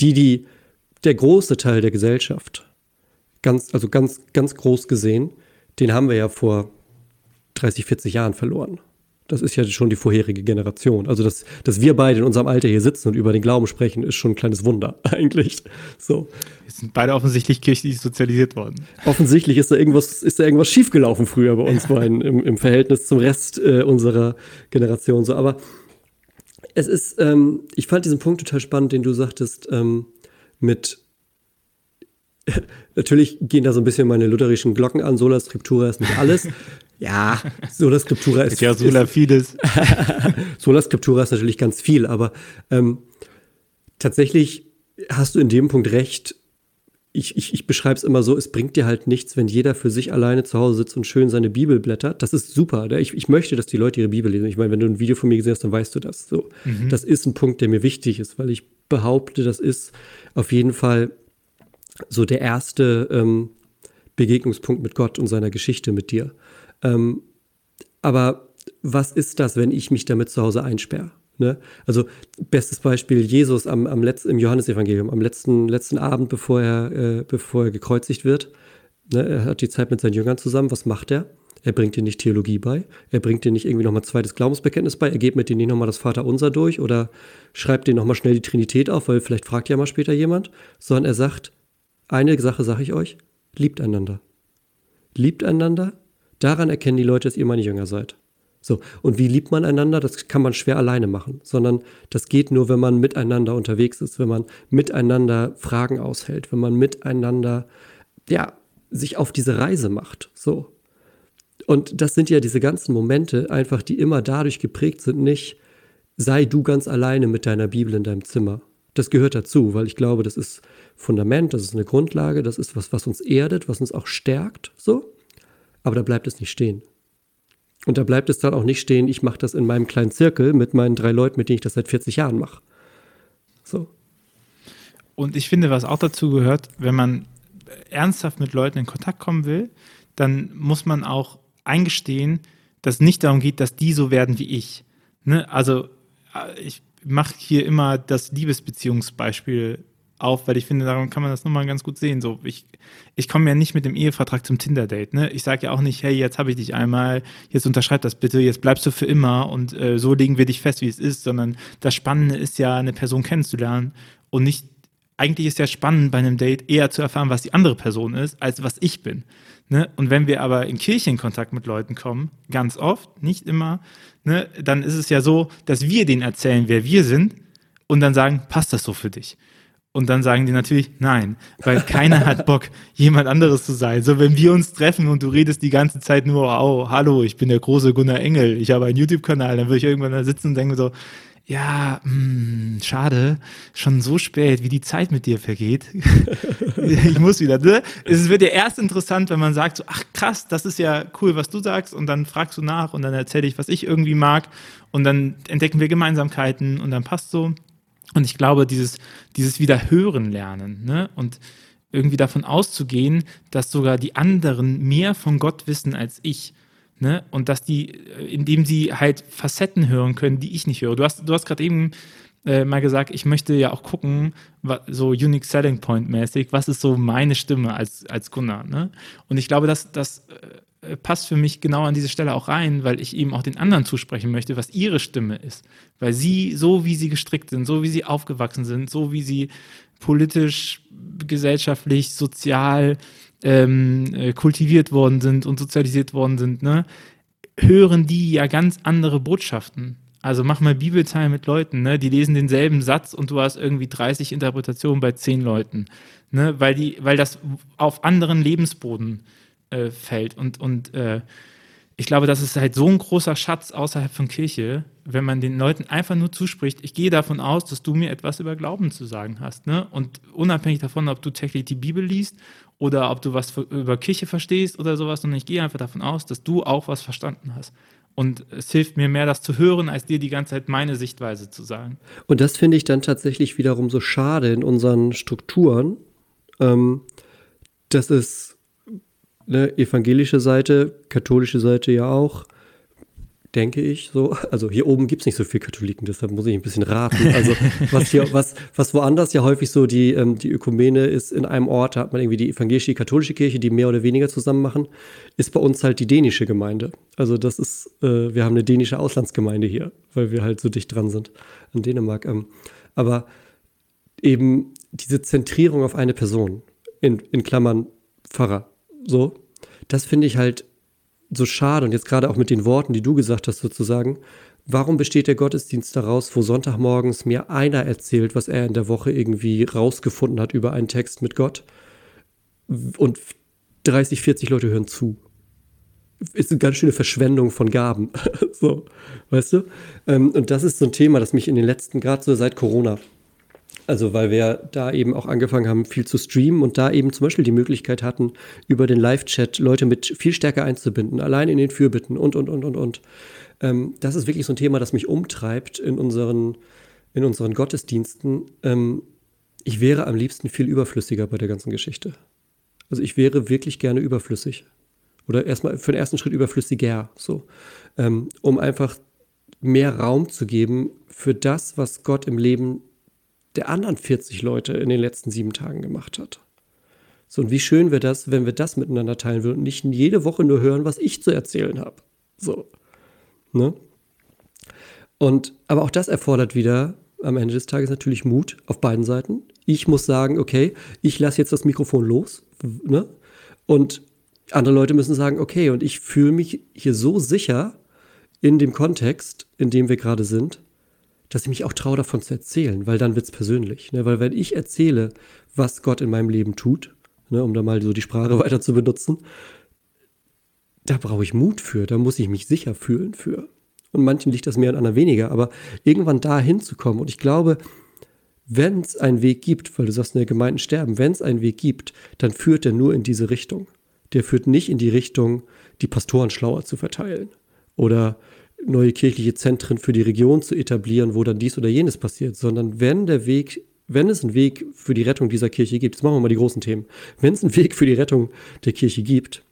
Die, die der große Teil der Gesellschaft, ganz, also ganz, ganz groß gesehen, den haben wir ja vor 30, 40 Jahren verloren. Das ist ja schon die vorherige Generation. Also, dass, dass wir beide in unserem Alter hier sitzen und über den Glauben sprechen, ist schon ein kleines Wunder, eigentlich. So. Wir sind beide offensichtlich kirchlich sozialisiert worden. Offensichtlich ist da irgendwas, ist da irgendwas schiefgelaufen früher bei uns beiden im, im Verhältnis zum Rest äh, unserer Generation. So, aber es ist, ähm, ich fand diesen Punkt total spannend, den du sagtest, ähm, mit Natürlich gehen da so ein bisschen meine lutherischen Glocken an. Sola Scriptura ist nicht alles. Ja, Sola Scriptura ist. ja, Sola vieles. Sola Scriptura ist natürlich ganz viel, aber ähm, tatsächlich hast du in dem Punkt recht. Ich, ich, ich beschreibe es immer so, es bringt dir halt nichts, wenn jeder für sich alleine zu Hause sitzt und schön seine Bibel blättert. Das ist super. Ich, ich möchte, dass die Leute ihre Bibel lesen. Ich meine, wenn du ein Video von mir gesehen hast, dann weißt du das. So. Mhm. Das ist ein Punkt, der mir wichtig ist, weil ich behaupte, das ist auf jeden Fall so der erste ähm, Begegnungspunkt mit Gott und seiner Geschichte mit dir. Ähm, aber was ist das, wenn ich mich damit zu Hause einsperre? Ne? Also bestes Beispiel Jesus am, am letzten, im Johannesevangelium, am letzten, letzten Abend, bevor er, äh, bevor er gekreuzigt wird. Ne? Er hat die Zeit mit seinen Jüngern zusammen. Was macht er? Er bringt dir nicht Theologie bei. Er bringt dir nicht irgendwie nochmal zweites Glaubensbekenntnis bei. Er geht mit dir nicht nochmal das Vaterunser durch oder schreibt dir nochmal schnell die Trinität auf, weil vielleicht fragt ja mal später jemand. Sondern er sagt, eine Sache sage ich euch, liebt einander. Liebt einander, daran erkennen die Leute, dass ihr meine Jünger seid. So, und wie liebt man einander? Das kann man schwer alleine machen, sondern das geht nur, wenn man miteinander unterwegs ist, wenn man miteinander Fragen aushält, wenn man miteinander, ja, sich auf diese Reise macht. So. Und das sind ja diese ganzen Momente, einfach, die immer dadurch geprägt sind, nicht sei du ganz alleine mit deiner Bibel in deinem Zimmer. Das gehört dazu, weil ich glaube, das ist Fundament, das ist eine Grundlage, das ist was, was uns erdet, was uns auch stärkt, so. Aber da bleibt es nicht stehen. Und da bleibt es dann auch nicht stehen, ich mache das in meinem kleinen Zirkel mit meinen drei Leuten, mit denen ich das seit 40 Jahren mache. So. Und ich finde, was auch dazu gehört, wenn man ernsthaft mit Leuten in Kontakt kommen will, dann muss man auch eingestehen, dass es nicht darum geht, dass die so werden wie ich. Ne? Also äh, ich mache hier immer das Liebesbeziehungsbeispiel auf, weil ich finde, daran kann man das nochmal ganz gut sehen. So, ich, ich komme ja nicht mit dem Ehevertrag zum Tinder-Date. Ne? Ich sage ja auch nicht, hey, jetzt habe ich dich einmal, jetzt unterschreib das bitte, jetzt bleibst du für immer und äh, so legen wir dich fest, wie es ist, sondern das Spannende ist ja, eine Person kennenzulernen und nicht, eigentlich ist ja spannend bei einem Date eher zu erfahren, was die andere Person ist, als was ich bin. Ne? Und wenn wir aber in Kirche in Kontakt mit Leuten kommen, ganz oft, nicht immer, ne, dann ist es ja so, dass wir denen erzählen, wer wir sind und dann sagen, passt das so für dich? Und dann sagen die natürlich nein, weil keiner hat Bock, jemand anderes zu sein. So, wenn wir uns treffen und du redest die ganze Zeit nur, oh, hallo, ich bin der große Gunnar Engel, ich habe einen YouTube-Kanal, dann würde ich irgendwann da sitzen und denken so, ja, mh, hm, schade, schon so spät, wie die Zeit mit dir vergeht. ich muss wieder, ne? Es wird ja erst interessant, wenn man sagt, so, ach krass, das ist ja cool, was du sagst, und dann fragst du nach und dann erzähle ich, was ich irgendwie mag, und dann entdecken wir Gemeinsamkeiten und dann passt so. Und ich glaube, dieses, dieses Wiederhören lernen ne? und irgendwie davon auszugehen, dass sogar die anderen mehr von Gott wissen als ich. Ne? Und dass die, äh, indem sie halt Facetten hören können, die ich nicht höre. Du hast, du hast gerade eben äh, mal gesagt, ich möchte ja auch gucken, so Unique Selling Point mäßig, was ist so meine Stimme als, als Gunnar. Ne? Und ich glaube, dass das äh, äh, passt für mich genau an diese Stelle auch rein, weil ich eben auch den anderen zusprechen möchte, was ihre Stimme ist. Weil sie, so wie sie gestrickt sind, so wie sie aufgewachsen sind, so wie sie politisch, gesellschaftlich, sozial ähm, äh, kultiviert worden sind und sozialisiert worden sind, ne, hören die ja ganz andere Botschaften. Also mach mal Bibelzeilen mit Leuten, ne? Die lesen denselben Satz und du hast irgendwie 30 Interpretationen bei 10 Leuten. Ne? Weil, die, weil das auf anderen Lebensboden äh, äh, fällt. Und, und äh, ich glaube, das ist halt so ein großer Schatz außerhalb von Kirche, wenn man den Leuten einfach nur zuspricht, ich gehe davon aus, dass du mir etwas über Glauben zu sagen hast. Ne? Und unabhängig davon, ob du täglich die Bibel liest oder ob du was über Kirche verstehst oder sowas, sondern ich gehe einfach davon aus, dass du auch was verstanden hast. Und es hilft mir mehr, das zu hören, als dir die ganze Zeit meine Sichtweise zu sagen. Und das finde ich dann tatsächlich wiederum so schade in unseren Strukturen, ähm, dass es ne, evangelische Seite, katholische Seite ja auch, denke ich so. Also hier oben gibt es nicht so viele Katholiken, deshalb muss ich ein bisschen raten. Also was hier, was, was woanders ja häufig so die, ähm, die Ökumene ist in einem Ort, da hat man irgendwie die evangelische, die katholische Kirche, die mehr oder weniger zusammen machen, ist bei uns halt die dänische Gemeinde. Also das ist, äh, wir haben eine dänische Auslandsgemeinde hier, weil wir halt so dicht dran sind an Dänemark. Ähm, aber eben diese Zentrierung auf eine Person, in, in Klammern Pfarrer, so, das finde ich halt so schade und jetzt gerade auch mit den Worten, die du gesagt hast sozusagen, warum besteht der Gottesdienst daraus, wo Sonntagmorgens mir einer erzählt, was er in der Woche irgendwie rausgefunden hat über einen Text mit Gott und 30, 40 Leute hören zu? Ist eine ganz schöne Verschwendung von Gaben. so, weißt du? Ähm, und das ist so ein Thema, das mich in den letzten, gerade so seit Corona, also weil wir da eben auch angefangen haben, viel zu streamen und da eben zum Beispiel die Möglichkeit hatten, über den Live-Chat Leute mit viel stärker einzubinden, allein in den Fürbitten und, und, und, und, und. Ähm, das ist wirklich so ein Thema, das mich umtreibt in unseren, in unseren Gottesdiensten. Ähm, ich wäre am liebsten viel überflüssiger bei der ganzen Geschichte. Also ich wäre wirklich gerne überflüssig. Oder erstmal für den ersten Schritt überflüssiger, so. Ähm, um einfach mehr Raum zu geben für das, was Gott im Leben der anderen 40 Leute in den letzten sieben Tagen gemacht hat. So, und wie schön wäre das, wenn wir das miteinander teilen würden und nicht jede Woche nur hören, was ich zu erzählen habe. So. Ne? Und, aber auch das erfordert wieder am Ende des Tages natürlich Mut auf beiden Seiten. Ich muss sagen, okay, ich lasse jetzt das Mikrofon los. Ne? Und andere Leute müssen sagen, okay, und ich fühle mich hier so sicher in dem Kontext, in dem wir gerade sind, dass ich mich auch traue, davon zu erzählen, weil dann wird es persönlich. Ne? Weil wenn ich erzähle, was Gott in meinem Leben tut, ne, um da mal so die Sprache weiter zu benutzen, da brauche ich Mut für, da muss ich mich sicher fühlen für. Und manchen liegt das mehr und anderen weniger, aber irgendwann da hinzukommen. Und ich glaube, wenn es einen Weg gibt, weil du sagst, in der Gemeinden sterben, wenn es einen Weg gibt, dann führt der nur in diese Richtung. Der führt nicht in die Richtung, die Pastoren schlauer zu verteilen oder neue kirchliche Zentren für die Region zu etablieren, wo dann dies oder jenes passiert, sondern wenn der Weg, wenn es einen Weg für die Rettung dieser Kirche gibt, jetzt machen wir mal die großen Themen, wenn es einen Weg für die Rettung der Kirche gibt,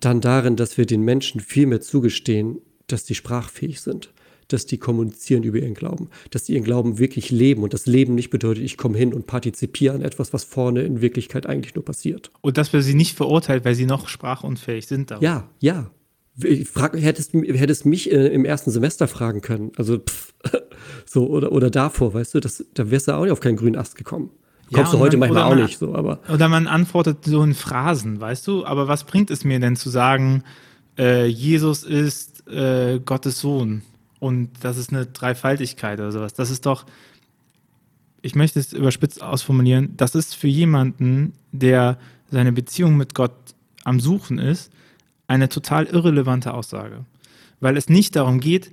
dann darin, dass wir den Menschen viel mehr zugestehen, dass die sprachfähig sind, dass die kommunizieren über ihren Glauben, dass die ihren Glauben wirklich leben und das Leben nicht bedeutet, ich komme hin und partizipiere an etwas, was vorne in Wirklichkeit eigentlich nur passiert. Und dass wir sie nicht verurteilt, weil sie noch sprachunfähig sind. Darum. Ja, ja, ich frag, hättest, hättest mich äh, im ersten Semester fragen können. Also, pff, so, oder, oder davor, weißt du, das, da wärst du auch nicht auf keinen grünen Ast gekommen. Kommst ja, du heute man, manchmal auch nicht so, aber. Oder man antwortet so in Phrasen, weißt du? Aber was bringt es mir denn zu sagen, äh, Jesus ist äh, Gottes Sohn und das ist eine Dreifaltigkeit oder sowas? Das ist doch, ich möchte es überspitzt ausformulieren, das ist für jemanden, der seine Beziehung mit Gott am Suchen ist, eine total irrelevante Aussage, weil es nicht darum geht,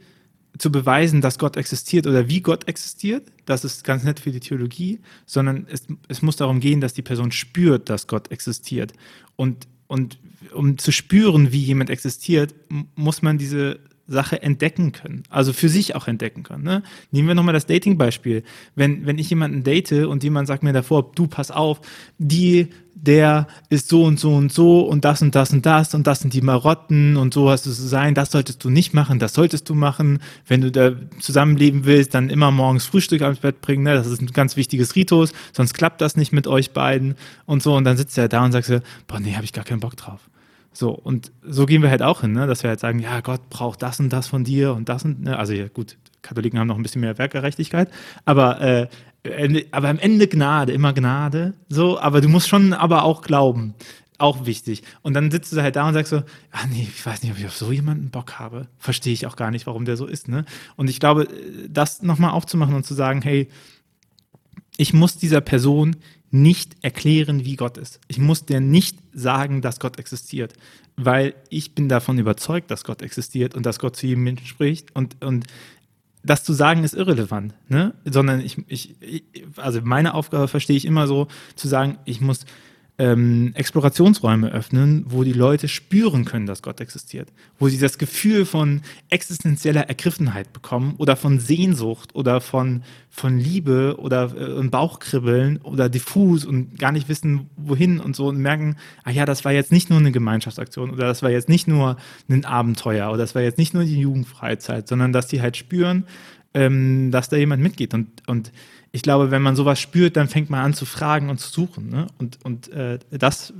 zu beweisen, dass Gott existiert oder wie Gott existiert, das ist ganz nett für die Theologie, sondern es, es muss darum gehen, dass die Person spürt, dass Gott existiert. Und, und um zu spüren, wie jemand existiert, muss man diese Sache entdecken können. Also für sich auch entdecken können. Ne? Nehmen wir nochmal das Dating-Beispiel. Wenn, wenn ich jemanden date und jemand sagt mir davor, du pass auf, die, der ist so und so und so und das und das und das und das sind die Marotten und so hast du zu sein, das solltest du nicht machen, das solltest du machen. Wenn du da zusammenleben willst, dann immer morgens Frühstück ans Bett bringen, ne? das ist ein ganz wichtiges Ritus, sonst klappt das nicht mit euch beiden und so und dann sitzt er da und sagt so, boah, nee, habe ich gar keinen Bock drauf. So, und so gehen wir halt auch hin, ne? dass wir halt sagen, ja, Gott braucht das und das von dir und das und, ne? also ja, gut, Katholiken haben noch ein bisschen mehr Werkgerechtigkeit, aber, äh, aber am Ende Gnade, immer Gnade, so, aber du musst schon aber auch glauben, auch wichtig. Und dann sitzt du halt da und sagst so, ah nee, ich weiß nicht, ob ich auf so jemanden Bock habe. Verstehe ich auch gar nicht, warum der so ist, ne? Und ich glaube, das nochmal aufzumachen und zu sagen, hey, ich muss dieser Person nicht erklären, wie Gott ist. Ich muss dir nicht sagen, dass Gott existiert, weil ich bin davon überzeugt, dass Gott existiert und dass Gott zu jedem Menschen spricht und, und das zu sagen ist irrelevant, ne? Sondern ich, ich, also meine Aufgabe verstehe ich immer so, zu sagen, ich muss ähm, Explorationsräume öffnen, wo die Leute spüren können, dass Gott existiert, wo sie das Gefühl von existenzieller Ergriffenheit bekommen oder von Sehnsucht oder von, von Liebe oder äh, Bauchkribbeln oder diffus und gar nicht wissen, wohin und so und merken, ah ja, das war jetzt nicht nur eine Gemeinschaftsaktion oder das war jetzt nicht nur ein Abenteuer oder das war jetzt nicht nur die Jugendfreizeit, sondern dass die halt spüren, ähm, dass da jemand mitgeht. Und, und ich glaube, wenn man sowas spürt, dann fängt man an zu fragen und zu suchen. Ne? Und, und äh, das,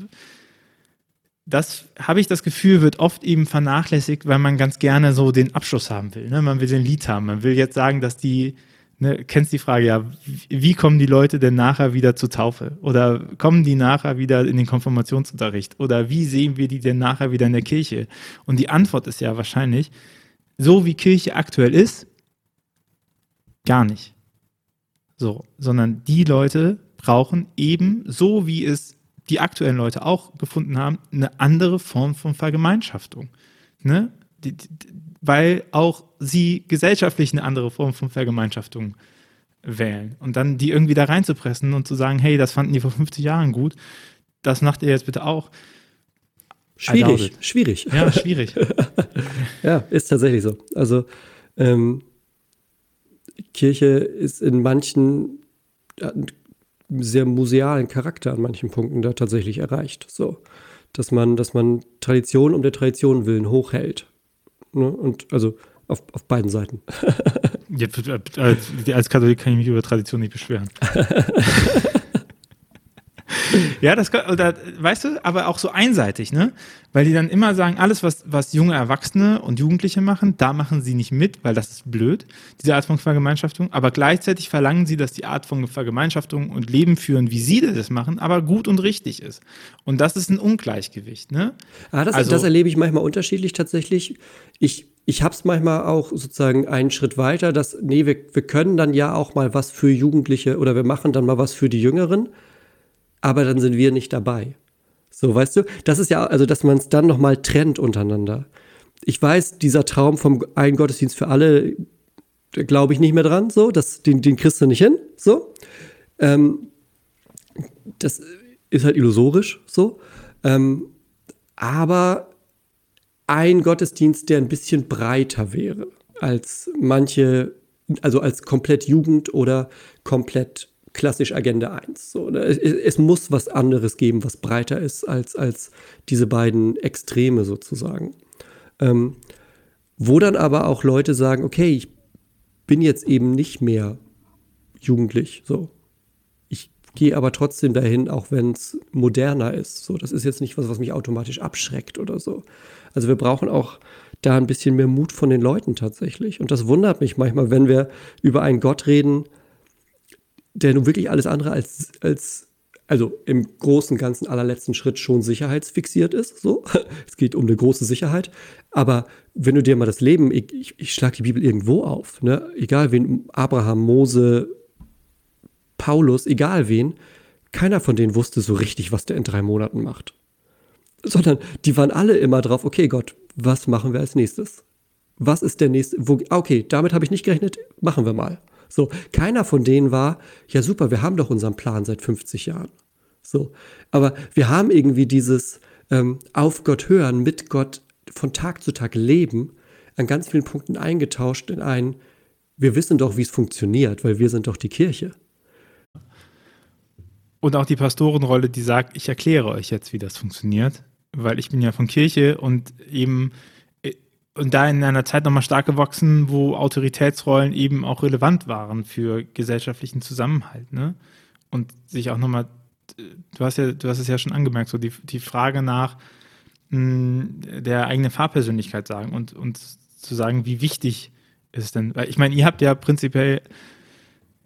das habe ich das Gefühl, wird oft eben vernachlässigt, weil man ganz gerne so den Abschluss haben will. Ne? Man will den Lied haben. Man will jetzt sagen, dass die, ne, kennst die Frage ja, wie kommen die Leute denn nachher wieder zur Taufe? Oder kommen die nachher wieder in den Konfirmationsunterricht? Oder wie sehen wir die denn nachher wieder in der Kirche? Und die Antwort ist ja wahrscheinlich, so wie Kirche aktuell ist, gar nicht. So, sondern die Leute brauchen eben, so wie es die aktuellen Leute auch gefunden haben, eine andere Form von Vergemeinschaftung. Ne? Die, die, weil auch sie gesellschaftlich eine andere Form von Vergemeinschaftung wählen. Und dann die irgendwie da reinzupressen und zu sagen, hey, das fanden die vor 50 Jahren gut, das macht ihr jetzt bitte auch. Schwierig, schwierig. Ja, schwierig. ja, ist tatsächlich so. Also ähm, Kirche ist in manchen sehr musealen Charakter an manchen Punkten da tatsächlich erreicht. So, dass man, dass man Tradition um der Tradition willen hochhält. Ne? Und also auf, auf beiden Seiten. ja, als Katholik kann ich mich über Tradition nicht beschweren. ja, das oder, weißt du, aber auch so einseitig, ne? Weil die dann immer sagen, alles, was, was junge Erwachsene und Jugendliche machen, da machen sie nicht mit, weil das ist blöd, diese Art von Vergemeinschaftung. Aber gleichzeitig verlangen sie, dass die Art von Vergemeinschaftung und Leben führen, wie sie das machen, aber gut und richtig ist. Und das ist ein Ungleichgewicht, ne? Ah, das, also, das erlebe ich manchmal unterschiedlich tatsächlich. Ich, ich habe es manchmal auch sozusagen einen Schritt weiter, dass, nee, wir, wir können dann ja auch mal was für Jugendliche oder wir machen dann mal was für die Jüngeren aber dann sind wir nicht dabei. So, weißt du, das ist ja, also, dass man es dann nochmal trennt untereinander. Ich weiß, dieser Traum vom einen Gottesdienst für alle, glaube ich nicht mehr dran, so, das, den, den kriegst du nicht hin, so. Ähm, das ist halt illusorisch, so. Ähm, aber ein Gottesdienst, der ein bisschen breiter wäre als manche, also als komplett Jugend oder komplett klassisch Agenda 1. So, ne? es, es, muss was anderes geben, was breiter ist als, als diese beiden Extreme sozusagen. Ähm, wo dann aber auch Leute sagen, okay, ich bin jetzt eben nicht mehr jugendlich, so. Ich gehe aber trotzdem dahin, auch wenn es moderner ist. So, das ist jetzt nicht was, was mich automatisch abschreckt oder so. Also wir brauchen auch da ein bisschen mehr Mut von den Leuten tatsächlich. Und das wundert mich manchmal, wenn wir über einen Gott reden, der nun wirklich alles andere als, als also im großen, ganzen, allerletzten Schritt schon sicherheitsfixiert ist. So. Es geht um eine große Sicherheit. Aber wenn du dir mal das Leben, ich, ich, ich schlage die Bibel irgendwo auf, ne? egal wen, Abraham, Mose, Paulus, egal wen, keiner von denen wusste so richtig, was der in drei Monaten macht. Sondern die waren alle immer drauf, okay, Gott, was machen wir als nächstes? Was ist der nächste? Wo, okay, damit habe ich nicht gerechnet, machen wir mal. So, keiner von denen war, ja super, wir haben doch unseren Plan seit 50 Jahren. So, aber wir haben irgendwie dieses ähm, auf Gott hören, mit Gott von Tag zu Tag leben, an ganz vielen Punkten eingetauscht in ein, wir wissen doch, wie es funktioniert, weil wir sind doch die Kirche. Und auch die Pastorenrolle, die sagt, ich erkläre euch jetzt, wie das funktioniert, weil ich bin ja von Kirche und eben und da in einer Zeit nochmal stark gewachsen, wo Autoritätsrollen eben auch relevant waren für gesellschaftlichen Zusammenhalt, ne? Und sich auch nochmal, du hast ja, du hast es ja schon angemerkt, so die, die Frage nach mh, hm, der eigenen Fahrpersönlichkeit sagen und, und zu sagen, wie wichtig ist denn, weil ich meine, ihr habt ja prinzipiell,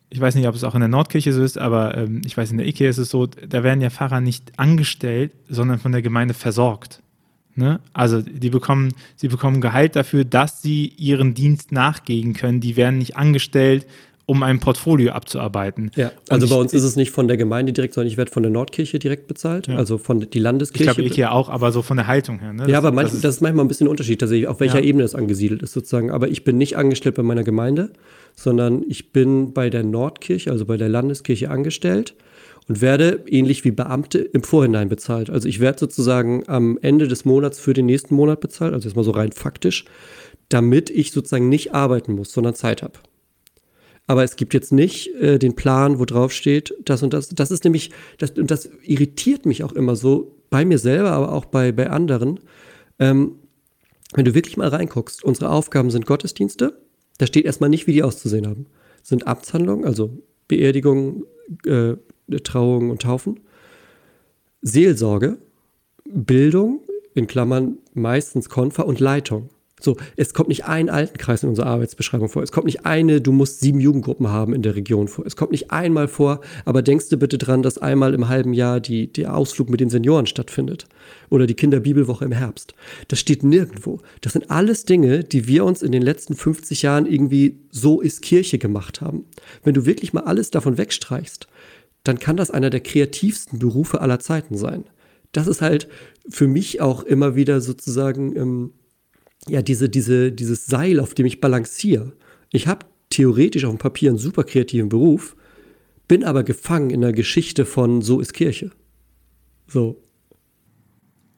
ich weiß nicht, ob es auch in der Nordkirche so ist, aber ähm, ich weiß, in der IKEA ist es so, da werden ja Pfarrer nicht angestellt, sondern von der Gemeinde versorgt. Ne? Also die bekommen, sie bekommen Gehalt dafür, dass sie ihren Dienst nachgehen können. Die werden nicht angestellt, um ein Portfolio abzuarbeiten. Ja, also ich, bei uns ist es nicht von der Gemeinde direkt, sondern ich werde von der Nordkirche direkt bezahlt, ja. also von die Landeskirche. Ich glaube, ich ja auch, aber so von der Haltung her. Ne? Das, ja, aber manch, das, ist, das, ist, manchmal ein bisschen ein Unterschied, tatsächlich, auf welcher ja. Ebene es angesiedelt ist sozusagen. Aber ich bin nicht angestellt bei meiner Gemeinde, sondern ich bin bei der Nordkirche, also bei der Landeskirche angestellt und werde ähnlich wie Beamte im Vorhinein bezahlt. Also ich werde sozusagen am Ende des Monats für den nächsten Monat bezahlt, also jetzt mal so rein faktisch, damit ich sozusagen nicht arbeiten muss, sondern Zeit habe. Aber es gibt jetzt nicht äh, den Plan, wo drauf steht, das und das. Das ist nämlich, das, und das irritiert mich auch immer so, bei mir selber, aber auch bei, bei anderen. Ähm, wenn du wirklich mal reinguckst, unsere Aufgaben sind Gottesdienste. Da steht erstmal nicht, wie die auszusehen haben. Sind Amtshandlungen, also Beerdigungen, äh, Trauungen und Taufen. Seelsorge, Bildung, in Klammern meistens Konfa und Leitung. So, es kommt nicht ein Altenkreis in unserer Arbeitsbeschreibung vor. Es kommt nicht eine, du musst sieben Jugendgruppen haben in der Region vor. Es kommt nicht einmal vor, aber denkst du bitte dran, dass einmal im halben Jahr die, der Ausflug mit den Senioren stattfindet. Oder die Kinderbibelwoche im Herbst. Das steht nirgendwo. Das sind alles Dinge, die wir uns in den letzten 50 Jahren irgendwie so ist Kirche gemacht haben. Wenn du wirklich mal alles davon wegstreichst, dann kann das einer der kreativsten Berufe aller Zeiten sein. Das ist halt für mich auch immer wieder sozusagen, ähm, ja, diese, diese, dieses Seil, auf dem ich balanciere. Ich habe theoretisch auf dem Papier einen super kreativen Beruf, bin aber gefangen in der Geschichte von so ist Kirche. So.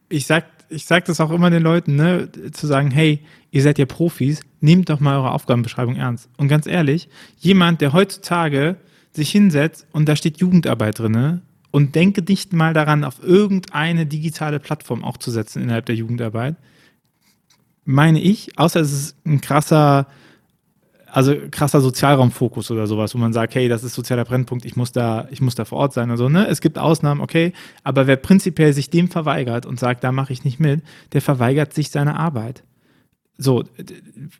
Ich sag, ich sag das auch immer den Leuten, ne, zu sagen, hey, ihr seid ja Profis, nehmt doch mal eure Aufgabenbeschreibung ernst. Und ganz ehrlich, jemand, der heutzutage sich hinsetzt und da steht Jugendarbeit drin und denke nicht mal daran, auf irgendeine digitale Plattform auch zu setzen innerhalb der Jugendarbeit, meine ich, außer es ist ein krasser, also krasser Sozialraumfokus oder sowas, wo man sagt, hey, das ist sozialer Brennpunkt, ich muss da, ich muss da vor Ort sein. Also, ne, es gibt Ausnahmen, okay, aber wer prinzipiell sich dem verweigert und sagt, da mache ich nicht mit, der verweigert sich seine Arbeit. So,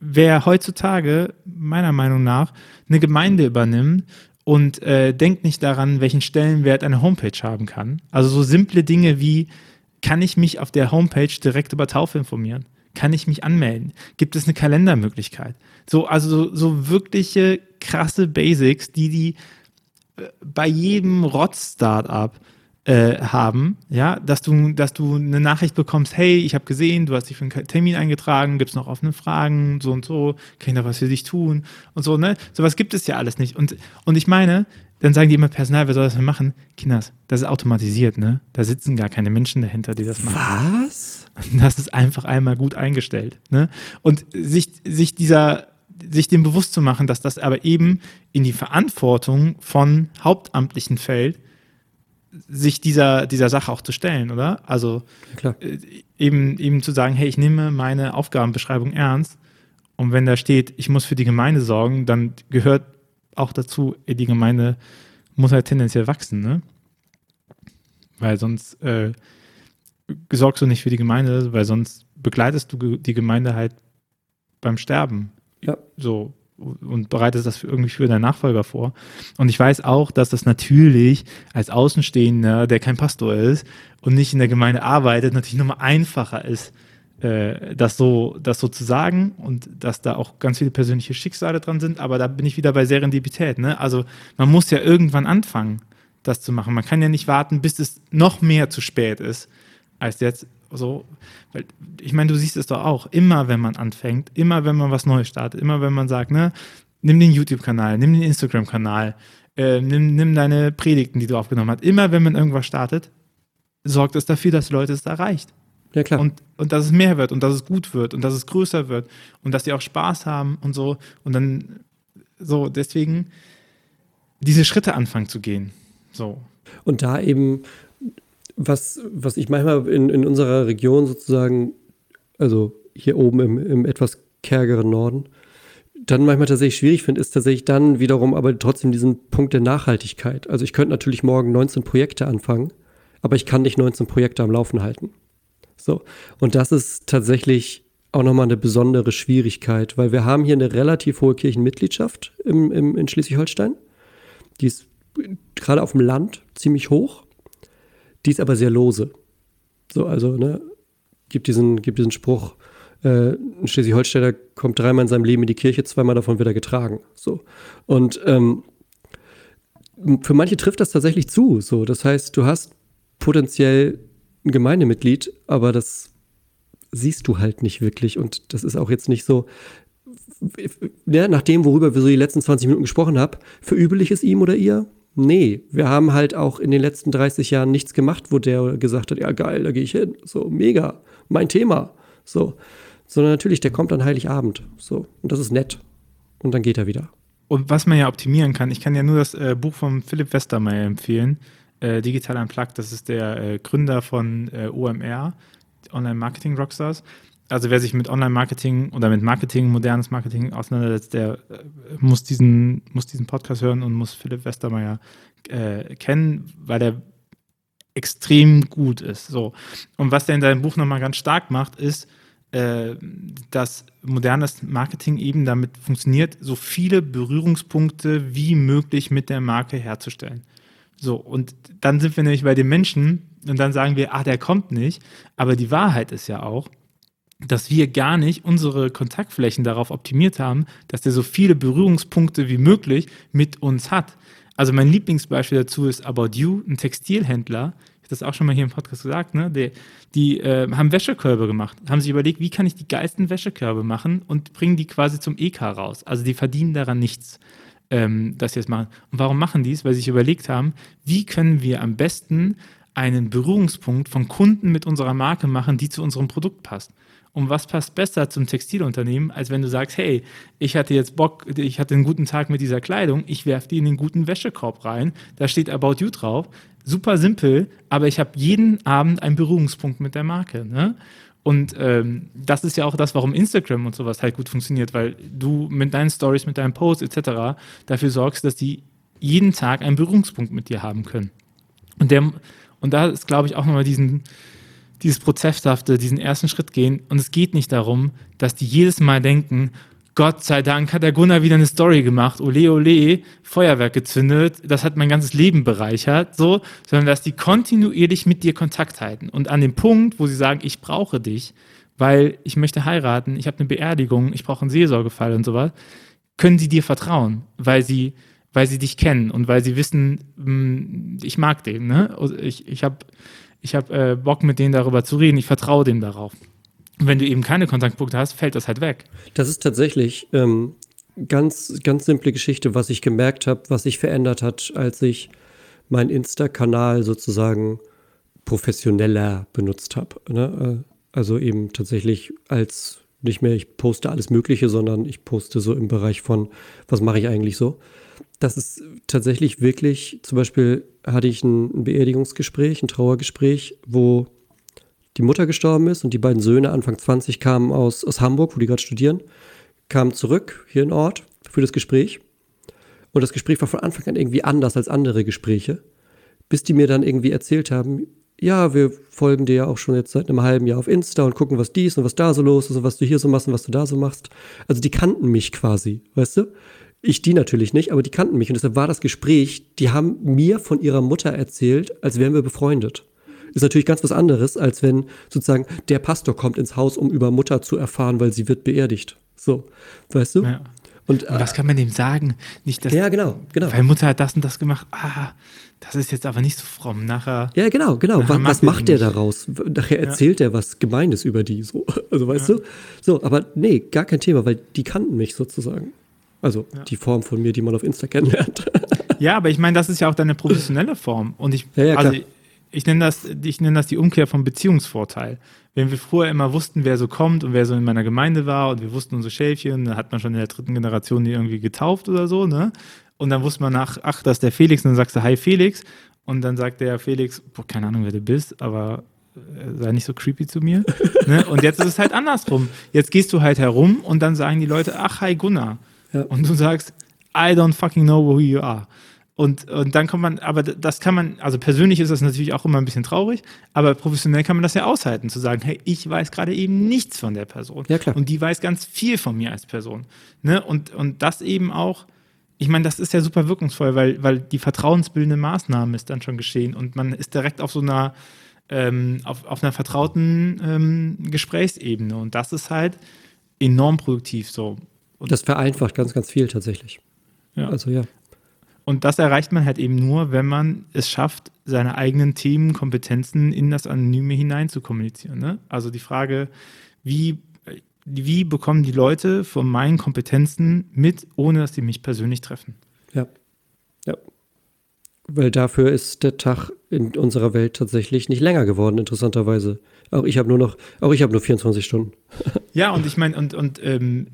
wer heutzutage, meiner Meinung nach, eine Gemeinde übernimmt und äh, denkt nicht daran, welchen Stellenwert eine Homepage haben kann. Also so simple Dinge wie, kann ich mich auf der Homepage direkt über Taufe informieren? Kann ich mich anmelden? Gibt es eine Kalendermöglichkeit? So, also so, so wirkliche krasse Basics, die die äh, bei jedem Rotz-Startup äh, haben, ja, dass du, dass du eine Nachricht bekommst, hey, ich habe gesehen, du hast dich für einen Termin eingetragen, gibt es noch offene Fragen, so und so, kann ich da was für dich tun und so, ne? Sowas gibt es ja alles nicht. Und, und ich meine, dann sagen die immer Personal, wer soll das denn machen? Kinders, das ist automatisiert, ne? Da sitzen gar keine Menschen dahinter, die das machen. Was? Das ist einfach einmal gut eingestellt, ne? Und sich, sich dieser, sich dem bewusst zu machen, dass das aber eben in die Verantwortung von Hauptamtlichen fällt, sich dieser, dieser Sache auch zu stellen, oder? Also äh, eben, eben zu sagen, hey, ich nehme meine Aufgabenbeschreibung ernst und wenn da steht, ich muss für die Gemeinde sorgen, dann gehört auch dazu, die Gemeinde muss halt tendenziell wachsen, ne? Weil sonst äh, sorgst du nicht für die Gemeinde, weil sonst begleitest du die Gemeinde halt beim Sterben. Ja. So und bereitest das für, irgendwie für deinen Nachfolger vor. Und ich weiß auch, dass das natürlich als Außenstehender, der kein Pastor ist und nicht in der Gemeinde arbeitet, natürlich nochmal einfacher ist, äh, das so, das so zu sagen und dass da auch ganz viele persönliche Schicksale dran sind, aber da bin ich wieder bei Serendipität. Ne? Also man muss ja irgendwann anfangen, das zu machen. Man kann ja nicht warten, bis es noch mehr zu spät ist, als jetzt so. Weil, ich meine, du siehst es doch auch, immer wenn man anfängt, immer wenn man was Neues startet, immer wenn man sagt, ne, nimm den YouTube-Kanal, nimm den Instagram-Kanal, äh, nimm, nimm deine Predigten, die du aufgenommen hast, immer wenn man irgendwas startet, sorgt es dafür, dass Leute es erreicht. Ja, klar. Und, und dass es mehr wird und dass es gut wird und dass es größer wird und dass die auch Spaß haben und so. Und dann so, deswegen diese Schritte anfangen zu gehen. So. Und da eben, was, was ich manchmal in, in unserer Region sozusagen, also hier oben im, im etwas kärgeren Norden, dann manchmal tatsächlich schwierig finde, ist tatsächlich dann wiederum aber trotzdem diesen Punkt der Nachhaltigkeit. Also ich könnte natürlich morgen 19 Projekte anfangen, aber ich kann nicht 19 Projekte am Laufen halten. So. Und das ist tatsächlich auch nochmal eine besondere Schwierigkeit, weil wir haben hier eine relativ hohe Kirchenmitgliedschaft im, im, in Schleswig-Holstein. Die ist gerade auf dem Land ziemlich hoch. Die ist aber sehr lose. So, also, ne, gibt diesen, gibt diesen Spruch, äh, ein Schleswig-Holsteiner kommt dreimal in seinem Leben in die Kirche, zweimal davon wird er getragen. So. Und ähm, für manche trifft das tatsächlich zu. So. Das heißt, du hast potenziell ein Gemeindemitglied, aber das siehst du halt nicht wirklich. Und das ist auch jetzt nicht so, ja, nach dem, worüber wir so die letzten 20 Minuten gesprochen haben, verübel ich es ihm oder ihr? Nee, wir haben halt auch in den letzten 30 Jahren nichts gemacht, wo der gesagt hat, ja geil, da gehe ich hin. So, mega, mein Thema. So. Sondern natürlich, der kommt an Heiligabend. So. Und das ist nett. Und dann geht er wieder. Und was man ja optimieren kann, ich kann ja nur das äh, Buch von Philipp Westermeier empfehlen, äh, Digital Unplugged, das ist der äh, Gründer von äh, OMR, Online Marketing Rockstars. Also wer sich mit Online-Marketing oder mit Marketing, modernes Marketing auseinandersetzt, der äh, muss, diesen, muss diesen Podcast hören und muss Philipp Westermeier äh, kennen, weil der extrem gut ist. So. Und was der in seinem Buch nochmal ganz stark macht, ist, äh, dass modernes Marketing eben damit funktioniert, so viele Berührungspunkte wie möglich mit der Marke herzustellen. So, und dann sind wir nämlich bei den Menschen und dann sagen wir, ah, der kommt nicht. Aber die Wahrheit ist ja auch, dass wir gar nicht unsere Kontaktflächen darauf optimiert haben, dass der so viele Berührungspunkte wie möglich mit uns hat. Also mein Lieblingsbeispiel dazu ist About You, ein Textilhändler, ich habe das auch schon mal hier im Podcast gesagt, ne? die, die äh, haben Wäschekörbe gemacht, haben sich überlegt, wie kann ich die geilsten Wäschekörbe machen und bringen die quasi zum EK raus. Also die verdienen daran nichts, ähm, dass sie das machen. Und warum machen die es? Weil sie sich überlegt haben, wie können wir am besten einen Berührungspunkt von Kunden mit unserer Marke machen, die zu unserem Produkt passt. Und was passt besser zum Textilunternehmen, als wenn du sagst, hey, ich hatte jetzt Bock, ich hatte einen guten Tag mit dieser Kleidung, ich werfe die in den guten Wäschekorb rein, da steht About You drauf, super simpel, aber ich habe jeden Abend einen Berührungspunkt mit der Marke. Ne? Und ähm, das ist ja auch das, warum Instagram und sowas halt gut funktioniert, weil du mit deinen Stories, mit deinen Posts etc. dafür sorgst, dass die jeden Tag einen Berührungspunkt mit dir haben können. Und der, und da ist, glaube ich, auch nochmal diesen, dieses Prozesshafte, diesen ersten Schritt gehen. Und es geht nicht darum, dass die jedes Mal denken, Gott sei Dank hat der Gunnar wieder eine Story gemacht, ole ole, Feuerwerk gezündet, das hat mein ganzes Leben bereichert, so, sondern dass die kontinuierlich mit dir Kontakt halten. Und an dem Punkt, wo sie sagen, ich brauche dich, weil ich möchte heiraten, ich habe eine Beerdigung, ich brauche einen Seelsorgefall und sowas, können sie dir vertrauen, weil sie weil sie dich kennen und weil sie wissen, hm, ich mag den, ne? Ich, ich habe ich hab, äh, Bock, mit denen darüber zu reden, ich vertraue denen darauf. Und wenn du eben keine Kontaktpunkte hast, fällt das halt weg. Das ist tatsächlich ähm, ganz, ganz simple Geschichte, was ich gemerkt habe, was sich verändert hat, als ich meinen Insta-Kanal sozusagen professioneller benutzt habe. Ne? Äh, also eben tatsächlich als nicht mehr, ich poste alles Mögliche, sondern ich poste so im Bereich von, was mache ich eigentlich so das ist tatsächlich wirklich, zum Beispiel hatte ich ein Beerdigungsgespräch, ein Trauergespräch, wo die Mutter gestorben ist und die beiden Söhne, Anfang 20, kamen aus, aus Hamburg, wo die gerade studieren, kamen zurück hier in Ort für das Gespräch. Und das Gespräch war von Anfang an irgendwie anders als andere Gespräche, bis die mir dann irgendwie erzählt haben, ja, wir folgen dir ja auch schon jetzt seit einem halben Jahr auf Insta und gucken, was dies und was da so los ist und was du hier so machst und was du da so machst. Also die kannten mich quasi, weißt du? Ich die natürlich nicht, aber die kannten mich. Und deshalb war das Gespräch, die haben mir von ihrer Mutter erzählt, als wären wir befreundet. Ist natürlich ganz was anderes, als wenn sozusagen der Pastor kommt ins Haus, um über Mutter zu erfahren, weil sie wird beerdigt. So, weißt du? Ja. Und, und, was kann man dem sagen? Nicht, dass, ja, genau, genau. Weil Mutter hat das und das gemacht. Ah, das ist jetzt aber nicht so fromm. Nachher. Ja, genau, genau. Was, was macht der daraus? Nachher erzählt ja. er was Gemeines über die. So. Also, weißt ja. du? So, aber nee, gar kein Thema, weil die kannten mich sozusagen. Also ja. die Form von mir, die man auf Insta kennenlernt. ja, aber ich meine, das ist ja auch deine professionelle Form. Und ich, ja, ja, also ich, ich nenne das, ich nenne das die Umkehr vom Beziehungsvorteil. Wenn wir früher immer wussten, wer so kommt und wer so in meiner Gemeinde war und wir wussten unsere Schäfchen, dann hat man schon in der dritten Generation die irgendwie getauft oder so, ne? Und dann wusste man nach, ach, das ist der Felix, und dann sagst du, hi Felix. Und dann sagt der Felix, boah, keine Ahnung, wer du bist, aber äh, sei nicht so creepy zu mir. ne? Und jetzt ist es halt andersrum. Jetzt gehst du halt herum und dann sagen die Leute, ach, hi Gunnar. Ja. Und du sagst, I don't fucking know who you are. Und, und dann kommt man, aber das kann man, also persönlich ist das natürlich auch immer ein bisschen traurig, aber professionell kann man das ja aushalten, zu sagen, hey, ich weiß gerade eben nichts von der Person. Ja, klar. Und die weiß ganz viel von mir als Person. Ne? Und, und das eben auch, ich meine, das ist ja super wirkungsvoll, weil, weil die vertrauensbildende Maßnahme ist dann schon geschehen und man ist direkt auf so einer, ähm, auf, auf einer vertrauten ähm, Gesprächsebene. Und das ist halt enorm produktiv so. Und das vereinfacht ganz, ganz viel tatsächlich. Ja. Also ja. Und das erreicht man halt eben nur, wenn man es schafft, seine eigenen Themen, Kompetenzen in das Anonyme hinein zu kommunizieren. Ne? Also die Frage, wie, wie bekommen die Leute von meinen Kompetenzen mit, ohne dass sie mich persönlich treffen? Ja. Ja. Weil dafür ist der Tag in unserer Welt tatsächlich nicht länger geworden, interessanterweise. Auch ich habe nur noch, auch ich habe nur 24 Stunden. Ja, und ich meine, und, und ähm,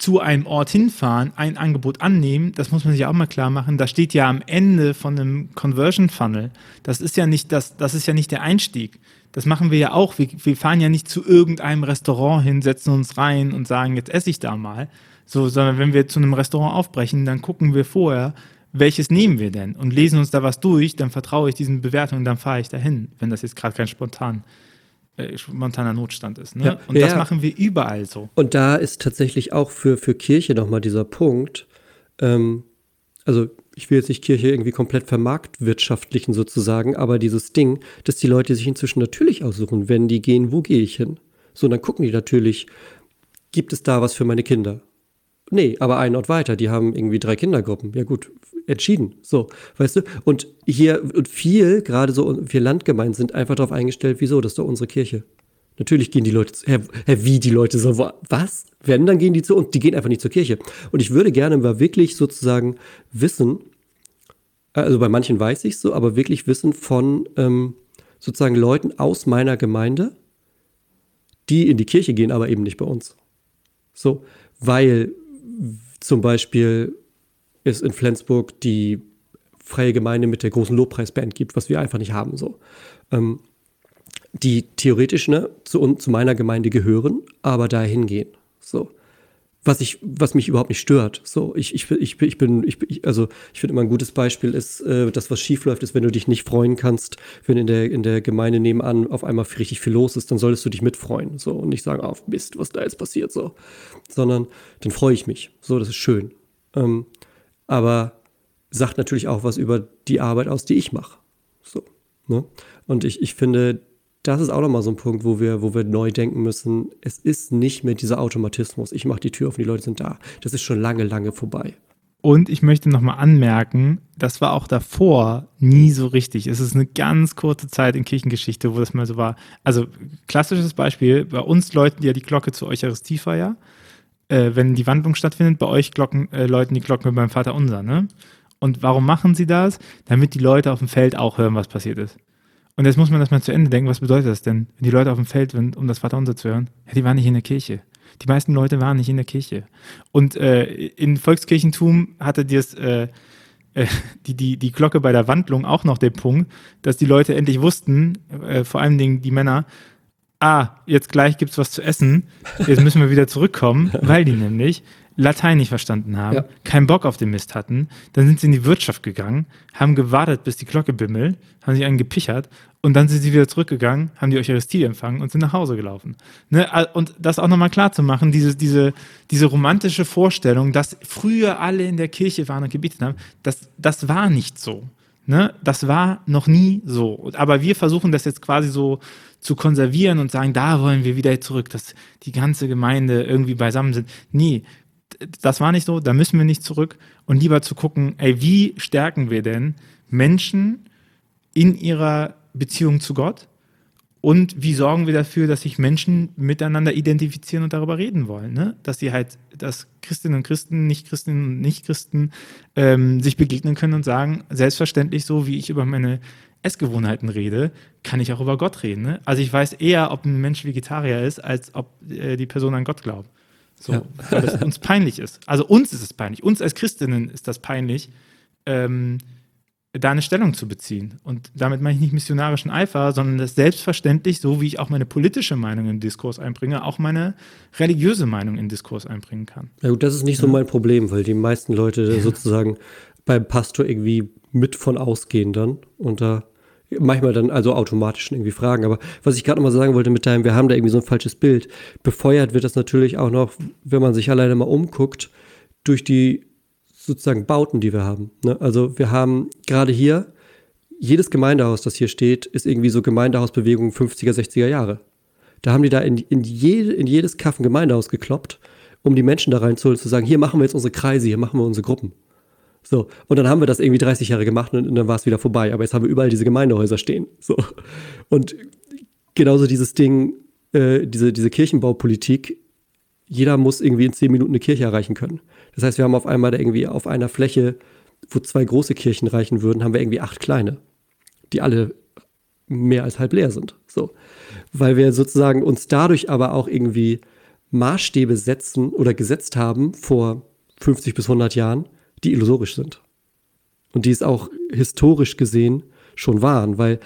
zu einem Ort hinfahren, ein Angebot annehmen, das muss man sich auch mal klar machen. Da steht ja am Ende von einem Conversion Funnel. Das ist ja nicht das, das ist ja nicht der Einstieg. Das machen wir ja auch. Wir, wir fahren ja nicht zu irgendeinem Restaurant hin, setzen uns rein und sagen, jetzt esse ich da mal. So, sondern wenn wir zu einem Restaurant aufbrechen, dann gucken wir vorher, welches nehmen wir denn und lesen uns da was durch, dann vertraue ich diesen Bewertungen, dann fahre ich dahin, wenn das jetzt gerade kein spontan äh, spontaner Notstand ist. Ne? Ja, und das machen wir überall so. Und da ist tatsächlich auch für, für Kirche nochmal dieser Punkt, ähm, also ich will jetzt nicht Kirche irgendwie komplett vermarktwirtschaftlichen sozusagen, aber dieses Ding, dass die Leute sich inzwischen natürlich aussuchen, wenn die gehen, wo gehe ich hin? So, dann gucken die natürlich, gibt es da was für meine Kinder? Nee, aber einen Ort weiter, die haben irgendwie drei Kindergruppen. Ja gut, entschieden. So, weißt du? Und hier, und viel, gerade so, wir Landgemeinden sind einfach darauf eingestellt, wieso, das ist doch unsere Kirche. Natürlich gehen die Leute, hä, hä, wie die Leute so, was? Wenn, dann gehen die zu und die gehen einfach nicht zur Kirche. Und ich würde gerne mal wirklich sozusagen wissen, also bei manchen weiß ich so, aber wirklich wissen von ähm, sozusagen Leuten aus meiner Gemeinde, die in die Kirche gehen, aber eben nicht bei uns. So, weil zum Beispiel es in Flensburg die freie Gemeinde mit der großen Lobpreisband gibt, was wir einfach nicht haben. So. Ähm, die theoretisch ne, zu, zu meiner Gemeinde gehören, aber dahin gehen. So. Was, ich, was mich überhaupt nicht stört. So, ich, ich, ich, ich bin, ich, also ich finde immer ein gutes Beispiel ist, äh, das, was schief läuft, ist, wenn du dich nicht freuen kannst, wenn in der, in der Gemeinde nebenan auf einmal richtig viel los ist, dann solltest du dich mitfreuen. So, und nicht sagen, auf oh, Mist, was da jetzt passiert, so. Sondern dann freue ich mich. So, das ist schön. Ähm, aber sagt natürlich auch was über die Arbeit aus, die ich mache. So, ne? Und ich, ich finde, das ist auch nochmal so ein Punkt, wo wir, wo wir neu denken müssen. Es ist nicht mehr dieser Automatismus. Ich mache die Tür auf und die Leute sind da. Das ist schon lange, lange vorbei. Und ich möchte nochmal anmerken, das war auch davor nie so richtig. Es ist eine ganz kurze Zeit in Kirchengeschichte, wo das mal so war. Also klassisches Beispiel, bei uns läuten ja die Glocke zur Eucharistiefeier. Äh, wenn die Wandlung stattfindet, bei euch Glocken, äh, läuten die Glocken beim Vater Unser. Ne? Und warum machen sie das? Damit die Leute auf dem Feld auch hören, was passiert ist. Und jetzt muss man das mal zu Ende denken, was bedeutet das denn, wenn die Leute auf dem Feld sind, um das Vaterunser zu hören? Ja, die waren nicht in der Kirche. Die meisten Leute waren nicht in der Kirche. Und äh, in Volkskirchentum hatte das, äh, äh, die, die, die Glocke bei der Wandlung auch noch den Punkt, dass die Leute endlich wussten, äh, vor allen Dingen die Männer, ah, jetzt gleich gibt es was zu essen, jetzt müssen wir wieder zurückkommen, weil die nämlich Latein nicht verstanden haben, ja. keinen Bock auf den Mist hatten. Dann sind sie in die Wirtschaft gegangen, haben gewartet, bis die Glocke bimmelt, haben sich einen gepichert und dann sind sie wieder zurückgegangen, haben die Eucharistie empfangen und sind nach Hause gelaufen. Ne? Und das auch nochmal klar zu machen, diese, diese, diese romantische Vorstellung, dass früher alle in der Kirche waren und gebetet haben, das, das war nicht so. Ne? Das war noch nie so. Aber wir versuchen das jetzt quasi so zu konservieren und sagen, da wollen wir wieder zurück, dass die ganze Gemeinde irgendwie beisammen sind. Nee, das war nicht so, da müssen wir nicht zurück und lieber zu gucken, ey, wie stärken wir denn Menschen in ihrer Beziehung zu Gott und wie sorgen wir dafür, dass sich Menschen miteinander identifizieren und darüber reden wollen, ne? dass sie halt, dass Christinnen und Christen, Nicht-Christinnen und Nicht-Christen ähm, sich begegnen können und sagen, selbstverständlich so, wie ich über meine Essgewohnheiten rede, kann ich auch über Gott reden. Ne? Also ich weiß eher, ob ein Mensch Vegetarier ist, als ob äh, die Person an Gott glaubt. So, ja. weil das uns peinlich ist. Also uns ist es peinlich. Uns als Christinnen ist das peinlich, ähm, da eine Stellung zu beziehen. Und damit meine ich nicht missionarischen Eifer, sondern das selbstverständlich, so wie ich auch meine politische Meinung in den Diskurs einbringe, auch meine religiöse Meinung in den Diskurs einbringen kann. Ja gut, das ist nicht so mein Problem, weil die meisten Leute sozusagen beim Pastor irgendwie mit von ausgehen dann und da manchmal dann also automatisch irgendwie fragen. Aber was ich gerade noch mal sagen wollte mit deinem, wir haben da irgendwie so ein falsches Bild. Befeuert wird das natürlich auch noch, wenn man sich alleine mal umguckt, durch die sozusagen Bauten, die wir haben. Ne? Also wir haben gerade hier, jedes Gemeindehaus, das hier steht, ist irgendwie so Gemeindehausbewegung 50er, 60er Jahre. Da haben die da in, in, jede, in jedes Kaff ein Gemeindehaus gekloppt, um die Menschen da reinzuholen, zu sagen, hier machen wir jetzt unsere Kreise, hier machen wir unsere Gruppen. So, und dann haben wir das irgendwie 30 Jahre gemacht und, und dann war es wieder vorbei. Aber jetzt haben wir überall diese Gemeindehäuser stehen. So. Und genauso dieses Ding, äh, diese, diese Kirchenbaupolitik, jeder muss irgendwie in 10 Minuten eine Kirche erreichen können. Das heißt, wir haben auf einmal irgendwie auf einer Fläche wo zwei große Kirchen reichen würden, haben wir irgendwie acht kleine, die alle mehr als halb leer sind. So. Weil wir sozusagen uns dadurch aber auch irgendwie Maßstäbe setzen oder gesetzt haben vor 50 bis 100 Jahren, die illusorisch sind. Und die es auch historisch gesehen schon waren, weil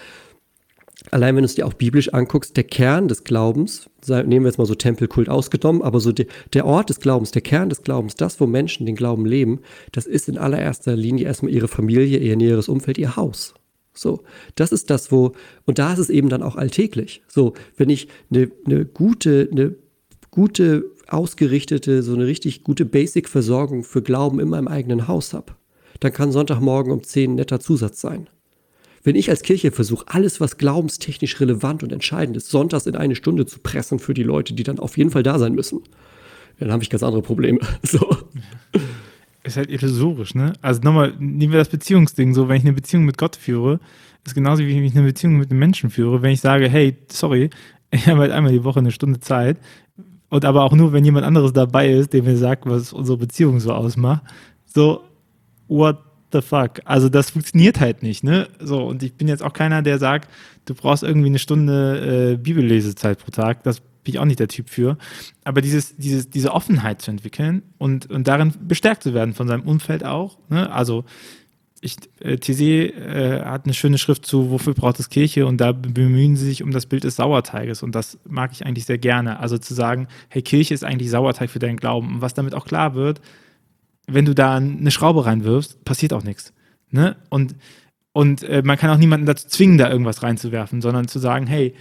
allein wenn du es dir auch biblisch anguckst, der Kern des Glaubens, nehmen wir jetzt mal so Tempelkult ausgenommen, aber so de, der Ort des Glaubens, der Kern des Glaubens, das, wo Menschen den Glauben leben, das ist in allererster Linie erstmal ihre Familie, ihr näheres Umfeld, ihr Haus. So, das ist das, wo, und da ist es eben dann auch alltäglich. So, wenn ich eine, eine gute, eine gute, ausgerichtete, so eine richtig gute Basic-Versorgung für Glauben in meinem eigenen Haus habe, dann kann Sonntagmorgen um 10 ein netter Zusatz sein. Wenn ich als Kirche versuche, alles, was glaubenstechnisch relevant und entscheidend ist, sonntags in eine Stunde zu pressen für die Leute, die dann auf jeden Fall da sein müssen, dann habe ich ganz andere Probleme. So. Ist halt illusorisch, ne? Also nochmal, nehmen wir das Beziehungsding so, wenn ich eine Beziehung mit Gott führe, ist genauso wie wenn ich eine Beziehung mit einem Menschen führe. Wenn ich sage, hey, sorry, ich habe halt einmal die Woche eine Stunde Zeit und aber auch nur, wenn jemand anderes dabei ist, der mir sagt, was unsere Beziehung so ausmacht, so, what the fuck? Also das funktioniert halt nicht, ne? So, und ich bin jetzt auch keiner, der sagt, du brauchst irgendwie eine Stunde äh, Bibellesezeit pro Tag. Das bin ich auch nicht der Typ für. Aber dieses, dieses, diese Offenheit zu entwickeln und, und darin bestärkt zu werden von seinem Umfeld auch. Ne? Also ich, äh, TC äh, hat eine schöne Schrift zu, wofür braucht es Kirche? Und da bemühen sie sich um das Bild des Sauerteiges. Und das mag ich eigentlich sehr gerne. Also zu sagen, hey, Kirche ist eigentlich Sauerteig für deinen Glauben. Und was damit auch klar wird, wenn du da eine Schraube reinwirfst, passiert auch nichts. Ne? Und, und äh, man kann auch niemanden dazu zwingen, da irgendwas reinzuwerfen, sondern zu sagen, hey,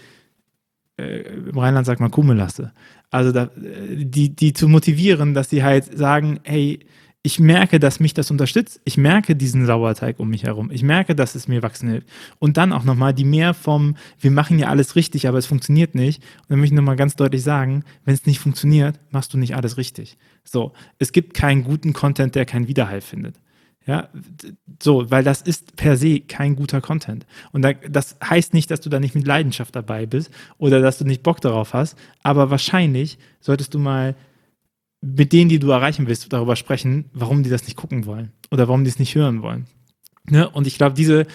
äh, im Rheinland sagt man Kummelasse. Also da, äh, die, die zu motivieren, dass sie halt sagen, hey, ich merke, dass mich das unterstützt. Ich merke diesen Sauerteig um mich herum. Ich merke, dass es mir wachsen hilft. Und dann auch nochmal die mehr vom, wir machen ja alles richtig, aber es funktioniert nicht. Und dann möchte ich nochmal ganz deutlich sagen, wenn es nicht funktioniert, machst du nicht alles richtig. So, es gibt keinen guten Content, der keinen Widerhall findet. Ja, so, weil das ist per se kein guter Content. Und da, das heißt nicht, dass du da nicht mit Leidenschaft dabei bist oder dass du nicht Bock darauf hast, aber wahrscheinlich solltest du mal mit denen, die du erreichen willst, darüber sprechen, warum die das nicht gucken wollen oder warum die es nicht hören wollen. Ne? Und ich glaube, diese,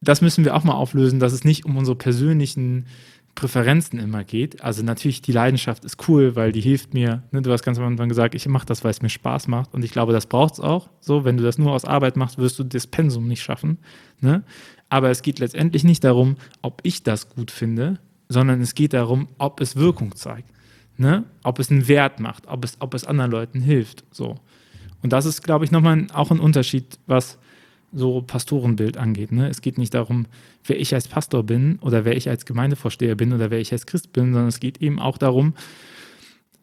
das müssen wir auch mal auflösen, dass es nicht um unsere persönlichen Präferenzen immer geht. Also natürlich, die Leidenschaft ist cool, weil die hilft mir. Ne? Du hast ganz am Anfang gesagt, ich mache das, weil es mir Spaß macht. Und ich glaube, das braucht es auch. So, wenn du das nur aus Arbeit machst, wirst du das Pensum nicht schaffen. Ne? Aber es geht letztendlich nicht darum, ob ich das gut finde, sondern es geht darum, ob es Wirkung zeigt. Ne? Ob es einen Wert macht, ob es, ob es anderen Leuten hilft. So. Und das ist, glaube ich, nochmal auch ein Unterschied, was so Pastorenbild angeht. Ne? Es geht nicht darum, wer ich als Pastor bin oder wer ich als Gemeindevorsteher bin oder wer ich als Christ bin, sondern es geht eben auch darum,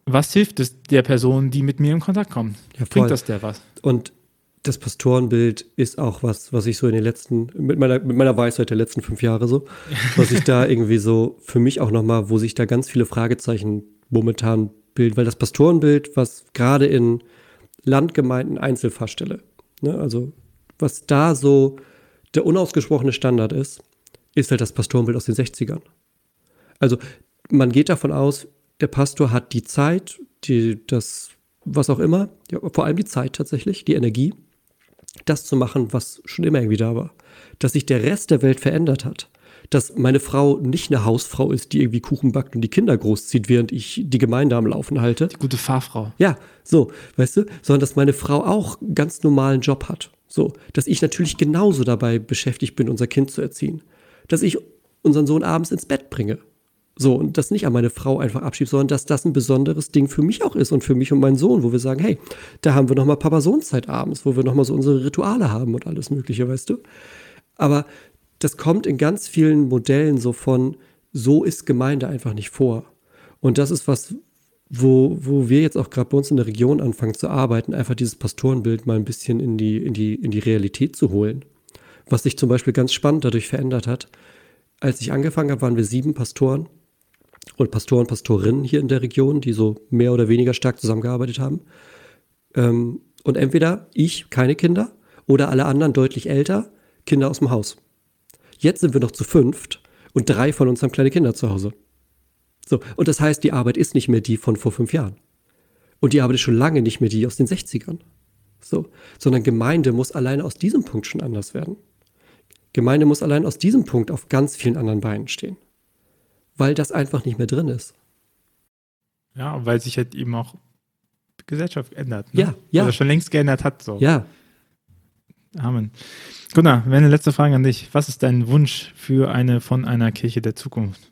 was hilft es der Person, die mit mir in Kontakt kommt? Ja, Bringt das der was? Und das Pastorenbild ist auch was, was ich so in den letzten, mit meiner, mit meiner Weisheit der letzten fünf Jahre so, was ich da irgendwie so für mich auch nochmal, wo sich da ganz viele Fragezeichen momentan Bild, weil das Pastorenbild, was gerade in Landgemeinden Einzelfachstelle, ne, also was da so der unausgesprochene Standard ist, ist halt das Pastorenbild aus den 60ern. Also man geht davon aus, der Pastor hat die Zeit, die, das, was auch immer, ja, vor allem die Zeit tatsächlich, die Energie, das zu machen, was schon immer irgendwie da war. Dass sich der Rest der Welt verändert hat dass meine Frau nicht eine Hausfrau ist, die irgendwie Kuchen backt und die Kinder großzieht, während ich die Gemeinde am Laufen halte. Die gute Fahrfrau. Ja, so, weißt du, sondern dass meine Frau auch einen ganz normalen Job hat. So, dass ich natürlich genauso dabei beschäftigt bin, unser Kind zu erziehen. Dass ich unseren Sohn abends ins Bett bringe. So, und das nicht an meine Frau einfach abschiebt, sondern dass das ein besonderes Ding für mich auch ist und für mich und meinen Sohn, wo wir sagen, hey, da haben wir nochmal Papa-Sohn-Zeit abends, wo wir nochmal so unsere Rituale haben und alles Mögliche, weißt du? Aber das kommt in ganz vielen Modellen so von, so ist Gemeinde einfach nicht vor. Und das ist was, wo, wo wir jetzt auch gerade bei uns in der Region anfangen zu arbeiten, einfach dieses Pastorenbild mal ein bisschen in die, in die, in die Realität zu holen. Was sich zum Beispiel ganz spannend dadurch verändert hat. Als ich angefangen habe, waren wir sieben Pastoren und Pastoren, Pastorinnen hier in der Region, die so mehr oder weniger stark zusammengearbeitet haben. Ähm, und entweder ich, keine Kinder, oder alle anderen deutlich älter, Kinder aus dem Haus. Jetzt sind wir noch zu fünft und drei von uns haben kleine Kinder zu Hause. So, und das heißt, die Arbeit ist nicht mehr die von vor fünf Jahren. Und die Arbeit ist schon lange nicht mehr die aus den 60ern. So, sondern Gemeinde muss alleine aus diesem Punkt schon anders werden. Gemeinde muss allein aus diesem Punkt auf ganz vielen anderen Beinen stehen. Weil das einfach nicht mehr drin ist. Ja, weil sich halt eben auch Gesellschaft ändert. Ne? Ja, ja. Oder schon längst geändert hat. So. Ja. Amen. Gunnar, eine letzte Frage an dich. Was ist dein Wunsch für eine von einer Kirche der Zukunft?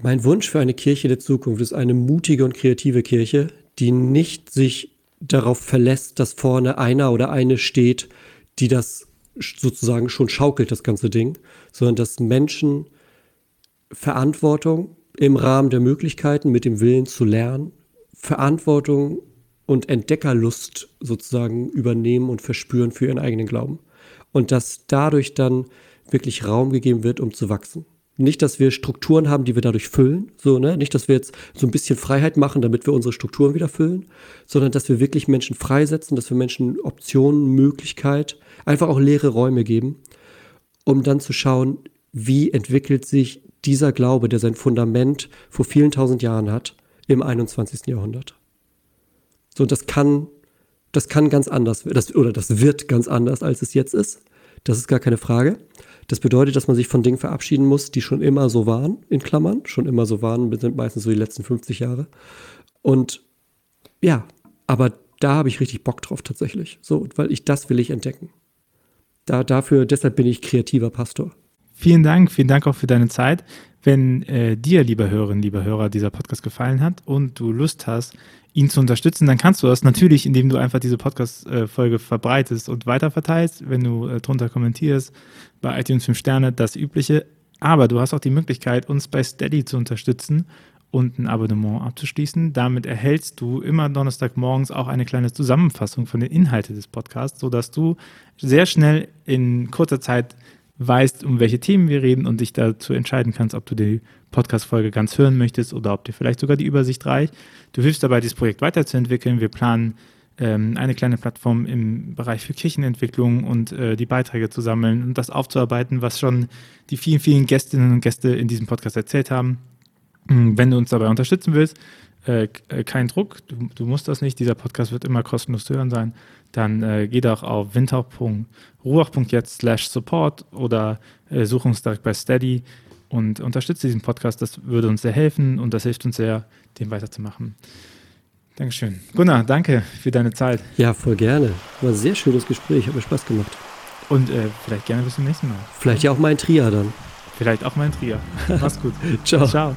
Mein Wunsch für eine Kirche der Zukunft ist eine mutige und kreative Kirche, die nicht sich darauf verlässt, dass vorne einer oder eine steht, die das sozusagen schon schaukelt, das ganze Ding, sondern dass Menschen Verantwortung im Rahmen der Möglichkeiten mit dem Willen zu lernen, Verantwortung und Entdeckerlust sozusagen übernehmen und verspüren für ihren eigenen Glauben. Und dass dadurch dann wirklich Raum gegeben wird, um zu wachsen. Nicht, dass wir Strukturen haben, die wir dadurch füllen, so, ne? Nicht, dass wir jetzt so ein bisschen Freiheit machen, damit wir unsere Strukturen wieder füllen, sondern dass wir wirklich Menschen freisetzen, dass wir Menschen Optionen, Möglichkeit, einfach auch leere Räume geben, um dann zu schauen, wie entwickelt sich dieser Glaube, der sein Fundament vor vielen tausend Jahren hat, im 21. Jahrhundert. So, das kann, das kann ganz anders, das, oder das wird ganz anders, als es jetzt ist. Das ist gar keine Frage. Das bedeutet, dass man sich von Dingen verabschieden muss, die schon immer so waren, in Klammern, schon immer so waren, sind meistens so die letzten 50 Jahre. Und ja, aber da habe ich richtig Bock drauf tatsächlich. So, weil ich das will ich entdecken. Da, dafür, deshalb bin ich kreativer Pastor. Vielen Dank, vielen Dank auch für deine Zeit. Wenn äh, dir, lieber Hörerin, lieber Hörer, dieser Podcast gefallen hat und du Lust hast, ihn zu unterstützen, dann kannst du das natürlich, indem du einfach diese Podcast-Folge verbreitest und weiterverteilst, wenn du äh, drunter kommentierst, bei iTunes 5 Sterne, das Übliche. Aber du hast auch die Möglichkeit, uns bei Steady zu unterstützen und ein Abonnement abzuschließen. Damit erhältst du immer Donnerstagmorgens auch eine kleine Zusammenfassung von den Inhalten des Podcasts, sodass du sehr schnell in kurzer Zeit weißt, um welche Themen wir reden und dich dazu entscheiden kannst, ob du die Podcast-Folge ganz hören möchtest oder ob dir vielleicht sogar die Übersicht reicht. Du hilfst dabei, dieses Projekt weiterzuentwickeln. Wir planen ähm, eine kleine Plattform im Bereich für Kirchenentwicklung und äh, die Beiträge zu sammeln und das aufzuarbeiten, was schon die vielen, vielen Gästinnen und Gäste in diesem Podcast erzählt haben. Hm, wenn du uns dabei unterstützen willst, äh, äh, kein Druck, du, du, musst das nicht. Dieser Podcast wird immer kostenlos zu hören sein. Dann äh, geh doch auf winter.ruach.jetzt slash support oder äh, such uns direkt bei Steady und unterstütze diesen Podcast. Das würde uns sehr helfen und das hilft uns sehr, den weiterzumachen. Dankeschön. Gunnar, danke für deine Zeit. Ja, voll gerne. War ein sehr schönes Gespräch, hat mir Spaß gemacht. Und äh, vielleicht gerne bis zum nächsten Mal. Vielleicht ja auch mein Trier dann. Vielleicht auch mein Trier. Mach's gut. Ciao. Ciao.